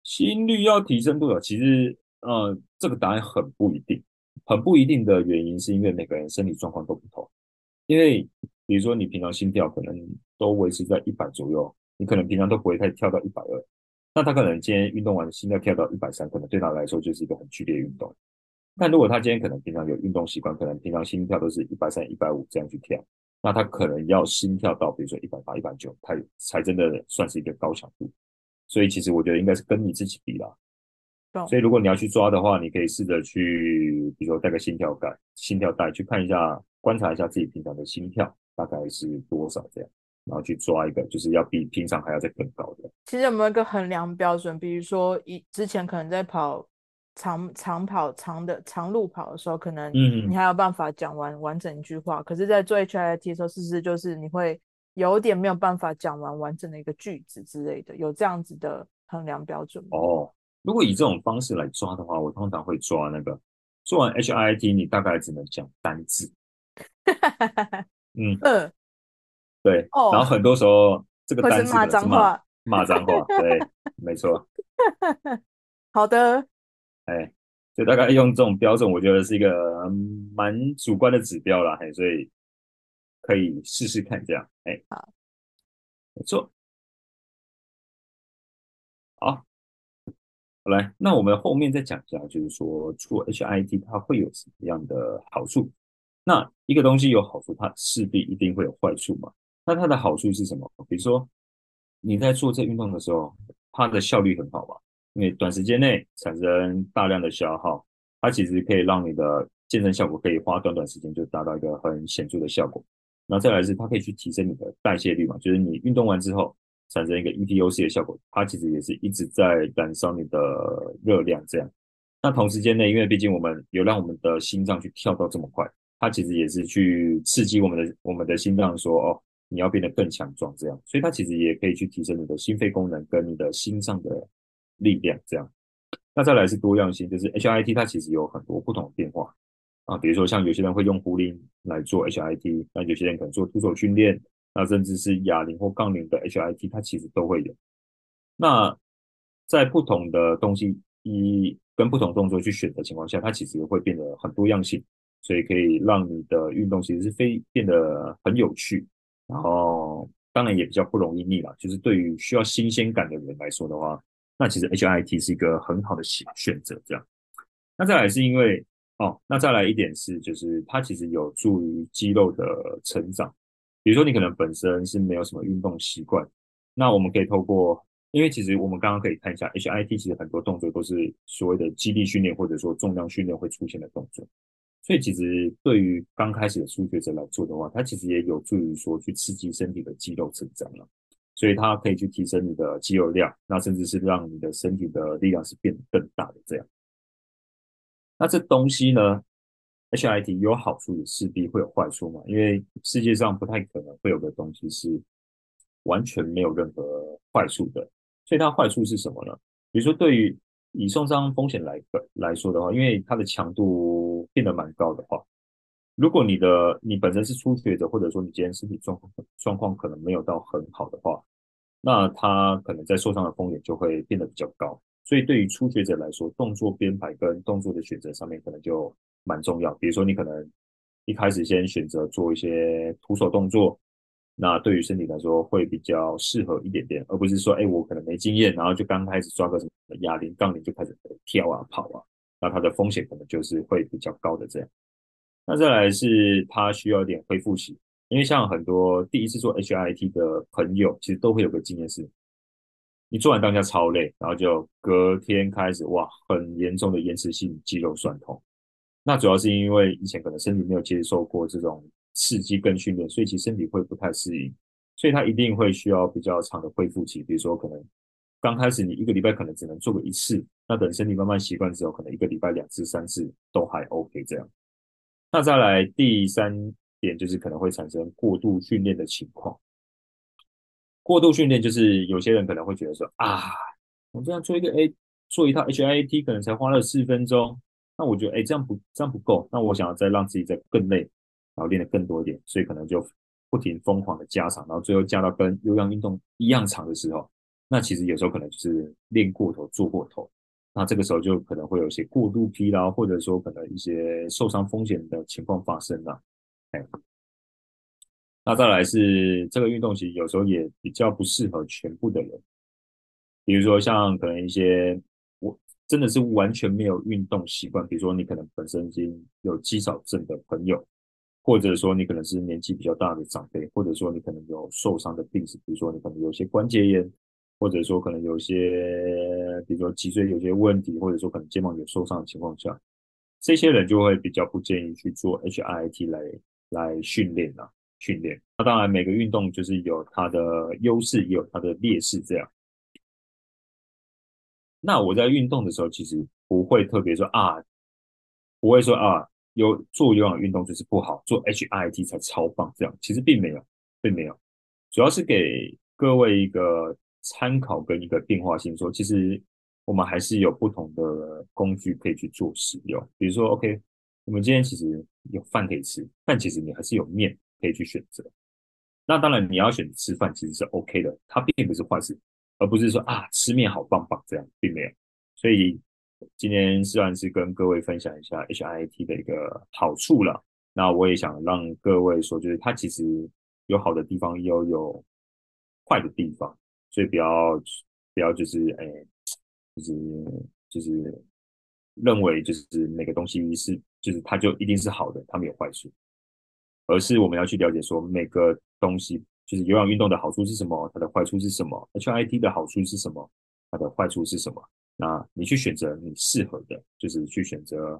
心率要提升多少？其实，呃，这个答案很不一定，很不一定的原因是因为每个人身体状况都不同。因为比如说你平常心跳可能都维持在一百左右，你可能平常都不会太跳到一百二，那他可能今天运动完心跳跳到一百三，可能对他来说就是一个很剧烈运动。但如果他今天可能平常有运动习惯，可能平常心跳都是一百三、一百五这样去跳，那他可能要心跳到比如说一百八、一百九，他才真的算是一个高强度。所以其实我觉得应该是跟你自己比啦。懂所以如果你要去抓的话，你可以试着去，比如说带个心跳带、心跳带去看一下，观察一下自己平常的心跳大概是多少这样，然后去抓一个就是要比平常还要再更高的。其实有没有一个衡量标准？比如说，一之前可能在跑长长跑长的长路跑的时候，可能你还有办法讲完完整一句话，嗯、可是，在做 HIIT 的时候，事实就是你会有点没有办法讲完完整的一个句子之类的，有这样子的衡量标准吗？哦，如果以这种方式来抓的话，我通常会抓那个做完 HIIT，你大概只能讲单字。嗯嗯，对，哦、然后很多时候这个单词骂脏话，骂脏话，对，没错。好的，哎，就大概用这种标准，我觉得是一个蛮主观的指标啦，嘿，所以可以试试看这样，哎，好，没错，好，好来，那我们后面再讲一下，就是说做 HIIT 它会有什么样的好处？那一个东西有好处，它势必一定会有坏处嘛。那它的好处是什么？比如说你在做这运动的时候，它的效率很好吧，因为短时间内产生大量的消耗，它其实可以让你的健身效果可以花短短时间就达到一个很显著的效果。然后再来是它可以去提升你的代谢率嘛，就是你运动完之后产生一个 ETOC 的效果，它其实也是一直在燃烧你的热量这样。那同时间内，因为毕竟我们有让我们的心脏去跳到这么快。它其实也是去刺激我们的我们的心脏，说哦，你要变得更强壮，这样，所以它其实也可以去提升你的心肺功能跟你的心脏的力量，这样。那再来是多样性，就是 HIT 它其实有很多不同的变化啊，比如说像有些人会用壶铃来做 H I T，那有些人可能做徒手训练，那甚至是哑铃或杠铃的 H I T，它其实都会有。那在不同的东西一跟不同动作去选择情况下，它其实会变得很多样性。所以可以让你的运动其实是非变得很有趣，然后当然也比较不容易腻了。就是对于需要新鲜感的人来说的话，那其实 H I T 是一个很好的选选择。这样，那再来是因为哦，那再来一点是，就是它其实有助于肌肉的成长。比如说你可能本身是没有什么运动习惯，那我们可以透过，因为其实我们刚刚可以看一下 H I T，其实很多动作都是所谓的肌力训练或者说重量训练会出现的动作。所以其实对于刚开始的初学者来做的话，它其实也有助于说去刺激身体的肌肉成长了。所以它可以去提升你的肌肉量，那甚至是让你的身体的力量是变更大的这样。那这东西呢？HIT 有好处也势必会有坏处嘛，因为世界上不太可能会有个东西是完全没有任何坏处的。所以它坏处是什么呢？比如说对于以受伤风险来来说的话，因为它的强度变得蛮高的话，如果你的你本身是初学者，或者说你今天身体状况状况可能没有到很好的话，那它可能在受伤的风险就会变得比较高。所以对于初学者来说，动作编排跟动作的选择上面可能就蛮重要。比如说你可能一开始先选择做一些徒手动作。那对于身体来说会比较适合一点点，而不是说，哎，我可能没经验，然后就刚开始抓个什么哑铃、杠铃就开始跳啊、跑啊，那它的风险可能就是会比较高的这样。那再来是它需要一点恢复期，因为像很多第一次做 HIIT 的朋友，其实都会有个经验是，你做完当下超累，然后就隔天开始哇，很严重的延迟性肌肉酸痛。那主要是因为以前可能身体没有接受过这种。刺激跟训练，所以其实身体会不太适应，所以它一定会需要比较长的恢复期。比如说，可能刚开始你一个礼拜可能只能做个一次，那等身体慢慢习惯之后，可能一个礼拜两次、三次都还 OK 这样。那再来第三点就是可能会产生过度训练的情况。过度训练就是有些人可能会觉得说啊，我这样做一个 A 做一套 HIIT 可能才花了四分钟，那我觉得哎这样不这样不够，那我想要再让自己再更累。然后练得更多一点，所以可能就不停疯狂的加长，然后最后加到跟有氧运动一样长的时候，那其实有时候可能就是练过头、做过头，那这个时候就可能会有一些过度疲劳，或者说可能一些受伤风险的情况发生了。哎，那再来是这个运动其实有时候也比较不适合全部的人，比如说像可能一些我真的是完全没有运动习惯，比如说你可能本身已经有肌少症的朋友。或者说你可能是年纪比较大的长辈，或者说你可能有受伤的病史，比如说你可能有些关节炎，或者说可能有些，比如说脊椎有些问题，或者说可能肩膀有受伤的情况下，这些人就会比较不建议去做 HIT 来来训练啊，训练。那当然每个运动就是有它的优势，也有它的劣势，这样。那我在运动的时候，其实不会特别说啊，不会说啊，有做有氧运动就是不好，做 HIT 才超棒，这样其实并没有，并没有，主要是给各位一个参考跟一个变化性，说其实我们还是有不同的工具可以去做使用，比如说 OK，我们今天其实有饭可以吃，但其实你还是有面可以去选择，那当然你要选择吃饭其实是 OK 的，它并不是坏事。而不是说啊，吃面好棒棒这样，并没有。所以今天虽然是跟各位分享一下 HIT 的一个好处了，那我也想让各位说，就是它其实有好的地方，也有有坏的地方，所以不要不要就是哎，就是就是认为就是每个东西是就是它就一定是好的，它没有坏处，而是我们要去了解说每个东西。就是有氧运动的好处是什么？它的坏处是什么？HIIT 的好处是什么？它的坏处是什么？那你去选择你适合的，就是去选择，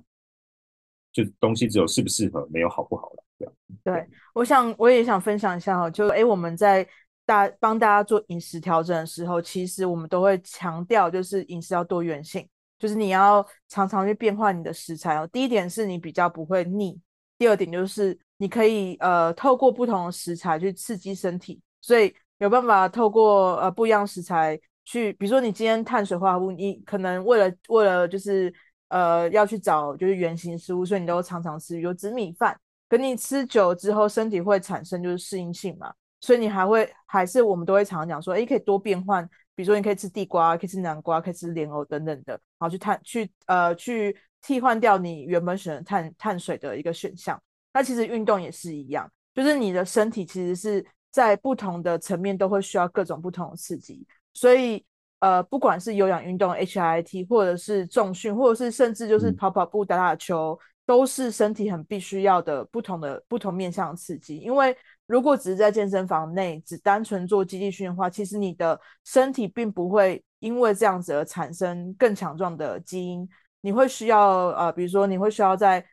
就东西只有适不适合，没有好不好了。这样。对，我想我也想分享一下哈，就诶我们在大帮大家做饮食调整的时候，其实我们都会强调，就是饮食要多元性，就是你要常常去变换你的食材哦。第一点是你比较不会腻，第二点就是。你可以呃透过不同的食材去刺激身体，所以有办法透过呃不一样食材去，比如说你今天碳水化合物，你可能为了为了就是呃要去找就是原型食物，所以你都常常吃有紫米饭，可你吃久之后身体会产生就是适应性嘛，所以你还会还是我们都会常常讲说，诶可以多变换，比如说你可以吃地瓜，可以吃南瓜，可以吃莲藕等等的，然后去碳去呃去替换掉你原本选的碳碳水的一个选项。那其实运动也是一样，就是你的身体其实是在不同的层面都会需要各种不同的刺激，所以呃，不管是有氧运动 HIIT，或者是重训，或者是甚至就是跑跑步、打打球，都是身体很必须要的不同的不同面向的刺激。因为如果只是在健身房内只单纯做肌力训练的话，其实你的身体并不会因为这样子而产生更强壮的基因，你会需要呃，比如说你会需要在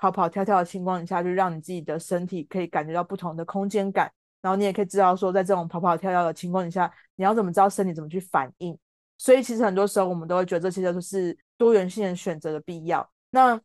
跑跑跳跳的情况下，就让你自己的身体可以感觉到不同的空间感，然后你也可以知道说，在这种跑跑跳跳的情况下，你要怎么知道身体怎么去反应。所以其实很多时候我们都会觉得这些都是多元性的选择的必要。那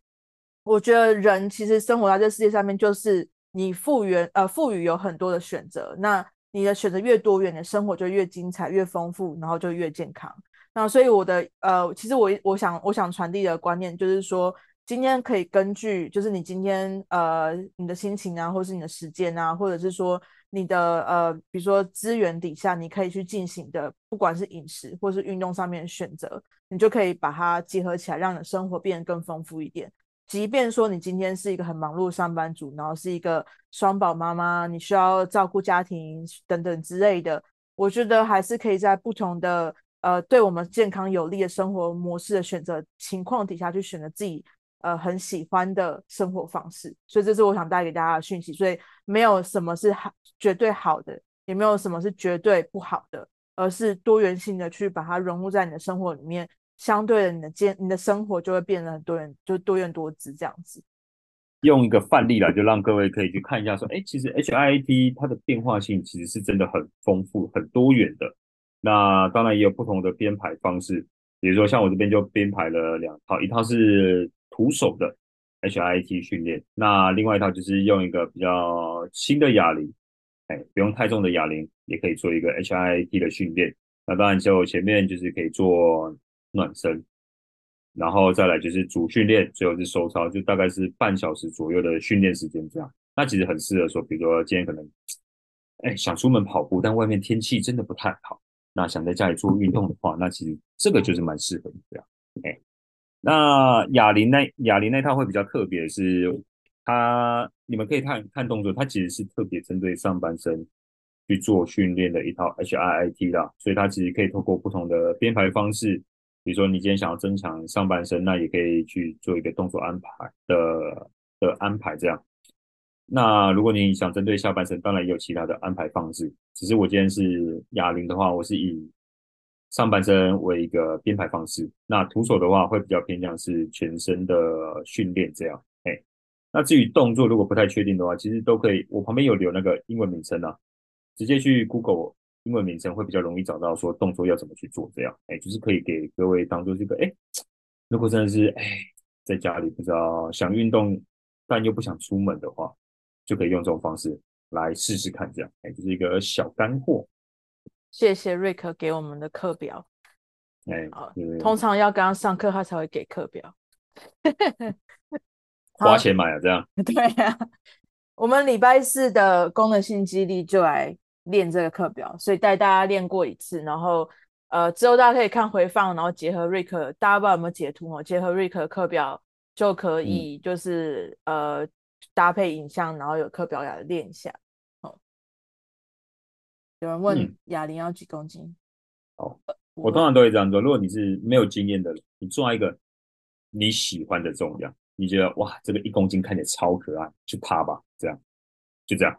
我觉得人其实生活在这世界上面，就是你复原呃赋予有很多的选择。那你的选择越多元，你的生活就越精彩、越丰富，然后就越健康。那所以我的呃，其实我我想我想传递的观念就是说。今天可以根据，就是你今天呃你的心情啊，或是你的时间啊，或者是说你的呃，比如说资源底下，你可以去进行的，不管是饮食或是运动上面的选择，你就可以把它结合起来，让你的生活变得更丰富一点。即便说你今天是一个很忙碌的上班族，然后是一个双宝妈妈，你需要照顾家庭等等之类的，我觉得还是可以在不同的呃对我们健康有利的生活模式的选择情况底下去选择自己。呃，很喜欢的生活方式，所以这是我想带给大家的讯息。所以没有什么是好绝对好的，也没有什么是绝对不好的，而是多元性的去把它融入在你的生活里面。相对的，你的健，你的生活就会变得很多元，就多元多姿这样子。用一个范例来，就让各位可以去看一下，说，哎，其实 HIIT 它的变化性其实是真的很丰富、很多元的。那当然也有不同的编排方式，比如说像我这边就编排了两套，一套是。徒手的 HIIT 训练，那另外一套就是用一个比较轻的哑铃，哎，不用太重的哑铃，也可以做一个 HIIT 的训练。那当然就前面就是可以做暖身，然后再来就是主训练，最后是收操，就大概是半小时左右的训练时间这样。那其实很适合说，比如说今天可能，哎，想出门跑步，但外面天气真的不太好，那想在家里做运动的话，那其实这个就是蛮适合的这样，哎。那哑铃那哑铃那套会比较特别，是它你们可以看看动作，它其实是特别针对上半身去做训练的一套 HIIT 啦，所以它其实可以透过不同的编排方式，比如说你今天想要增强上半身，那也可以去做一个动作安排的的安排这样。那如果你想针对下半身，当然也有其他的安排方式，只是我今天是哑铃的话，我是以上半身为一个编排方式，那徒手的话会比较偏向是全身的训练这样。哎，那至于动作如果不太确定的话，其实都可以，我旁边有留那个英文名称啊，直接去 Google 英文名称会比较容易找到说动作要怎么去做这样。哎，就是可以给各位当做这个，哎，如果真的是哎在家里不知道想运动但又不想出门的话，就可以用这种方式来试试看这样。哎，就是一个小干货。谢谢瑞克给我们的课表。哎，好，通常要刚刚上课，他才会给课表。花钱买啊，这样。对啊，我们礼拜四的功能性肌力就来练这个课表，所以带大家练过一次，然后呃之后大家可以看回放，然后结合瑞克，大家不知道有没有截图哦？结合瑞克的课表就可以，就是、嗯、呃搭配影像，然后有课表来练一下。有人问哑铃要几公斤？哦，我通常都会这样做。如果你是没有经验的，你抓一个你喜欢的重量，你觉得哇，这个一公斤看起来超可爱，去趴吧，这样就这样。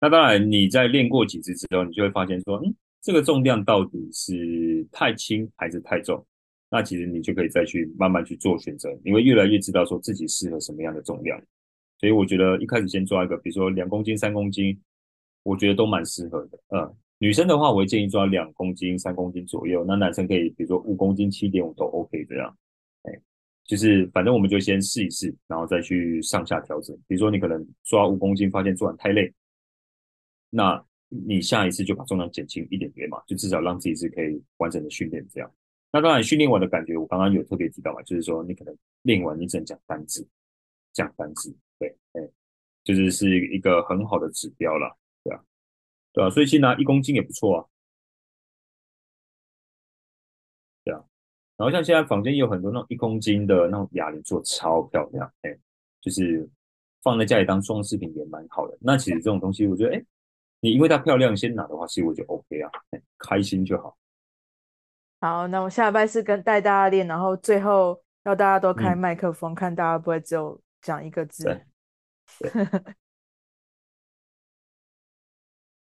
那当然，你在练过几次之后，你就会发现说，嗯，这个重量到底是太轻还是太重？那其实你就可以再去慢慢去做选择，你会越来越知道说自己适合什么样的重量。所以我觉得一开始先抓一个，比如说两公斤、三公斤。我觉得都蛮适合的，嗯，女生的话，我会建议抓两公斤、三公斤左右。那男生可以，比如说五公斤、七点五都 OK 这样，哎，就是反正我们就先试一试，然后再去上下调整。比如说你可能抓五公斤，发现做完太累，那你下一次就把重量减轻一点点嘛，就至少让自己是可以完整的训练这样。那当然训练完的感觉，我刚刚有特别提到嘛，就是说你可能练完你只能讲单字，讲单字，对，哎，就是是一个很好的指标了。对啊，所以其实拿一公斤也不错啊。对啊，然后像现在房间也有很多那种一公斤的那种哑铃做超漂亮，哎，就是放在家里当装饰品也蛮好的。那其实这种东西，我觉得，哎，你因为它漂亮先拿的话，其实我就 OK 啊，开心就好。好，那我下礼拜是跟带大家练，然后最后要大家都开麦克风，嗯、看大家不会只有讲一个字。对。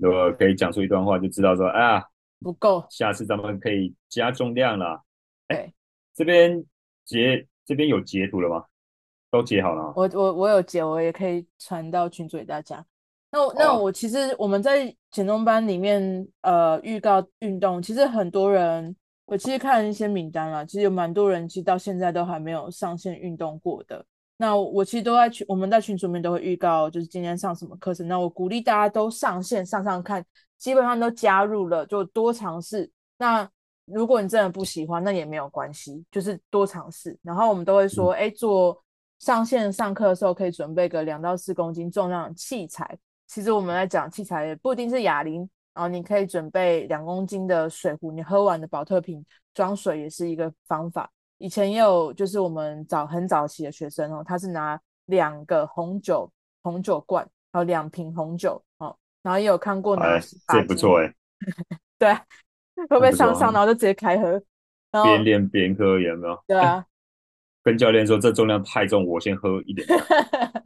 对如果可以讲出一段话，就知道说啊不够，下次咱们可以加重量了。哎、欸，这边截这边有截图了吗？都截好了。我我我有截，我也可以传到群组给大家。那我那我其实我们在减重班里面呃预告运动，其实很多人我其实看了一些名单了，其实有蛮多人其实到现在都还没有上线运动过的。那我其实都在群，我们在群组里面都会预告，就是今天上什么课程。那我鼓励大家都上线上上看，基本上都加入了，就多尝试。那如果你真的不喜欢，那也没有关系，就是多尝试。然后我们都会说，哎、嗯，做上线上课的时候可以准备个两到四公斤重量的器材。其实我们来讲器材也不一定是哑铃，然后你可以准备两公斤的水壶，你喝完的保特瓶装水也是一个方法。以前也有，就是我们早很早期的学生哦，他是拿两个红酒红酒罐，还有两瓶红酒哦，然后也有看过拿，哎，这也不错哎，对，会不会上上然后就直接开喝，边练边喝有没有？对啊，哎，跟教练说这重量太重，我先喝一点。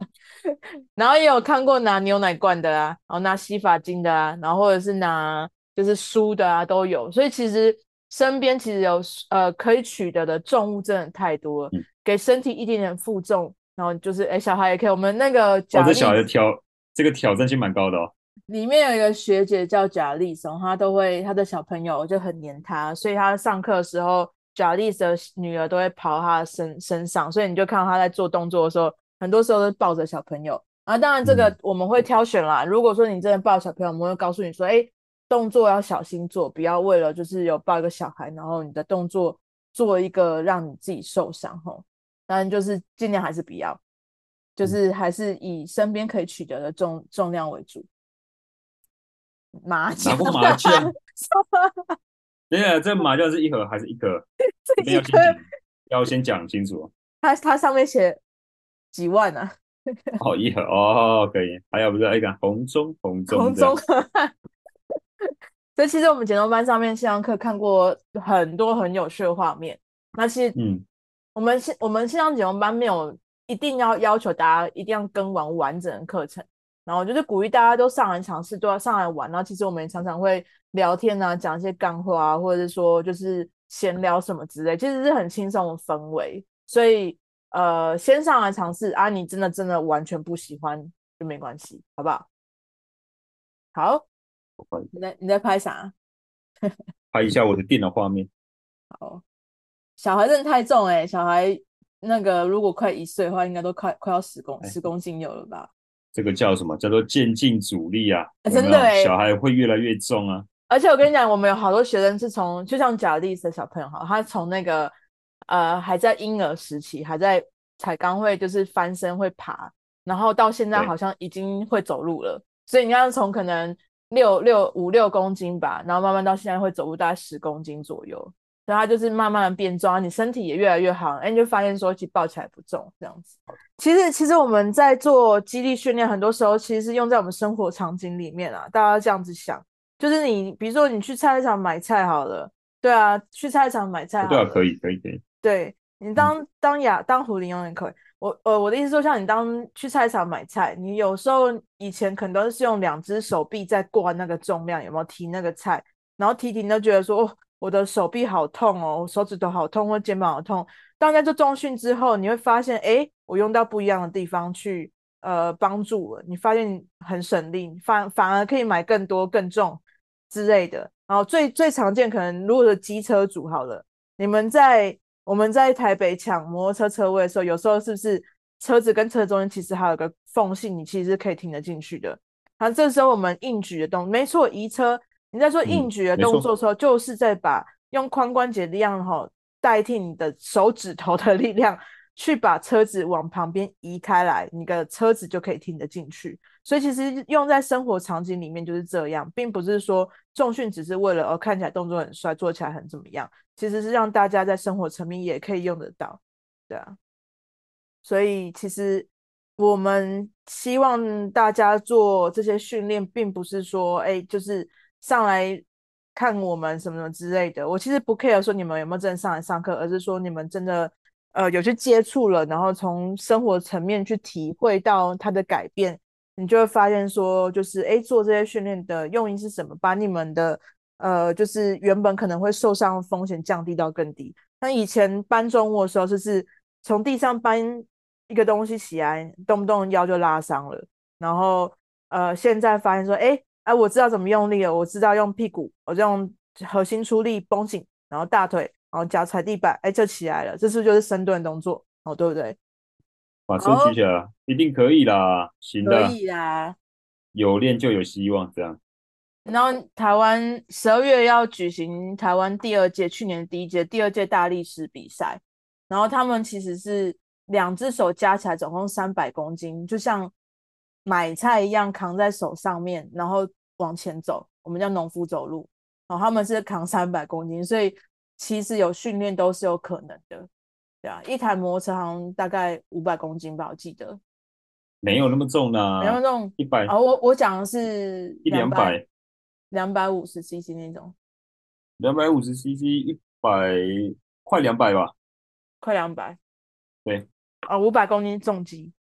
然后也有看过拿牛奶罐的啊，然后拿洗发精的啊，然后或者是拿就是书的啊，都有，所以其实。身边其实有呃可以取得的重物真的太多了，嗯、给身体一点点负重，然后就是哎小孩也可以。我们那个贾小孩挑这个挑战性蛮高的哦。里面有一个学姐叫贾丽松，她都会她的小朋友就很黏她，所以她上课的时候，贾丽的女儿都会跑她的身身上，所以你就看到她在做动作的时候，很多时候都抱着小朋友。啊，当然这个我们会挑选啦。嗯、如果说你真的抱小朋友，我们会告诉你说，哎。动作要小心做，不要为了就是有抱一个小孩，然后你的动作做一个让你自己受伤吼。当然就是尽量还是不要，就是还是以身边可以取得的重重量为主。麻将？麻将？等下，这麻将是一盒还是一 颗？这个要先要先讲清楚。它它上面写几万呢、啊？哦，一盒哦，可以。还有不是一个红中红中红中。所以其实我们减重班上面线上课看过很多很有趣的画面。那其实，嗯，我们线我们线上减重班没有一定要要求大家一定要跟完完整的课程，然后就是鼓励大家都上来尝试，都要上来玩。然后其实我们也常常会聊天啊，讲一些干话啊，或者是说就是闲聊什么之类，其实是很轻松的氛围。所以呃，先上来尝试啊，你真的真的完全不喜欢就没关系，好不好？好，你在你在拍啥？拍一下我的电脑画面。好，小孩真的太重哎、欸，小孩那个如果快一岁的话，应该都快快要十公十公斤有了吧？这个叫什么？叫做渐进阻力啊！欸、真的小孩会越来越重啊！而且我跟你讲，我们有好多学生是从，就像贾丽斯的小朋友哈，他从那个呃还在婴儿时期，还在才刚会就是翻身会爬，然后到现在好像已经会走路了。所以你要从可能六六五六公斤吧，然后慢慢到现在会走路大概十公斤左右，然后它就是慢慢的变壮，你身体也越来越好，哎，你就发现说其实抱起来不重这样子。其实其实我们在做肌力训练，很多时候其实是用在我们生活场景里面啊。大家这样子想，就是你比如说你去菜市场买菜好了，对啊，去菜市场买菜好了，对啊，可以可以可以。对你当、嗯、当哑当壶铃永远可以。我呃，我的意思说，像你当去菜场买菜，你有时候以前可能都是用两只手臂在挂那个重量，有没有提那个菜？然后提提你都觉得说，哦，我的手臂好痛哦，我手指头好痛，或肩膀好痛。当在做重训之后，你会发现，哎，我用到不一样的地方去，呃，帮助了。你发现很省力，反反而可以买更多更重之类的。然后最最常见可能，如果是机车主好了，你们在。我们在台北抢摩托车车位的时候，有时候是不是车子跟车子中间其实还有个缝隙，你其实是可以停得进去的。然后这时候我们硬举的动作，没错，移车。你在说硬举的动作的时候，嗯、就是在把用髋关节力量哈代替你的手指头的力量，去把车子往旁边移开来，你的车子就可以停得进去。所以其实用在生活场景里面就是这样，并不是说重训只是为了哦看起来动作很帅，做起来很怎么样。其实是让大家在生活层面也可以用得到，对啊，所以其实我们希望大家做这些训练，并不是说，哎，就是上来看我们什么什么之类的。我其实不 care 说你们有没有真的上来上课，而是说你们真的呃有去接触了，然后从生活层面去体会到它的改变，你就会发现说，就是哎，做这些训练的用意是什么？把你们的。呃，就是原本可能会受伤的风险降低到更低。那以前搬重物的时候，就是从地上搬一个东西起来，动不动腰就拉伤了。然后呃，现在发现说，哎哎，我知道怎么用力了，我知道用屁股，我就用核心出力绷紧，然后大腿，然后脚踩地板，哎，就起来了。这是不是就是深蹲动作？哦，对不对？把身举起来，哦，一定可以啦，行的，可以啦，有练就有希望，这样。然后台湾十二月要举行台湾第二届，去年第一届第二届大力士比赛，然后他们其实是两只手加起来总共三百公斤，就像买菜一样扛在手上面，然后往前走，我们叫农夫走路。然后他们是扛三百公斤，所以其实有训练都是有可能的，对啊，一台摩托车好像大概五百公斤吧，我记得。没有那么重呢，没有那么重，一百。哦，我我讲的是一两百。两百五十 CC 那种，两百五十 CC，一百快两百吧，快两百，对，啊、哦，五百公斤重机，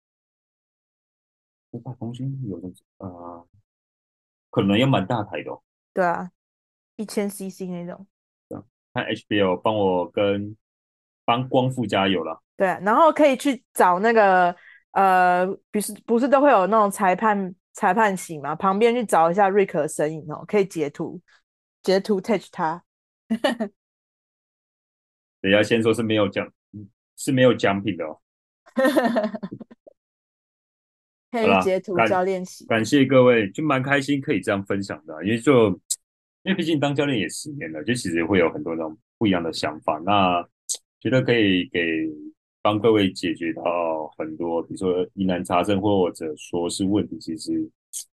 五百公斤有的啊、呃，可能也蛮大台的、哦，对啊，一千 CC 那种，看 HBO 帮我跟帮光复加油了，对、啊，然后可以去找那个呃，不是不是都会有那种裁判。裁判席嘛，旁边去找一下瑞克的身影哦，可以截图，截图 touch 他。等下先说是没有奖，是没有奖品的哦。可以截图教练习。感谢各位，就蛮开心可以这样分享的，因为就因为毕竟当教练也十年了，就其实会有很多那种不一样的想法，那觉得可以给。帮各位解决到很多，比如说疑难杂症或者说是问题，其实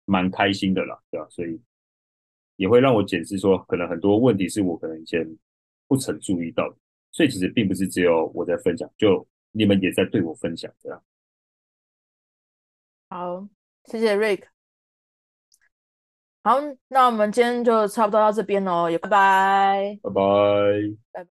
蛮开心的啦，对吧？所以也会让我检视说，可能很多问题是我可能以前不曾注意到的，所以其实并不是只有我在分享，就你们也在对我分享，这样。好，谢谢 Rick。好，那我们今天就差不多到这边喽，也拜拜，拜拜，拜拜。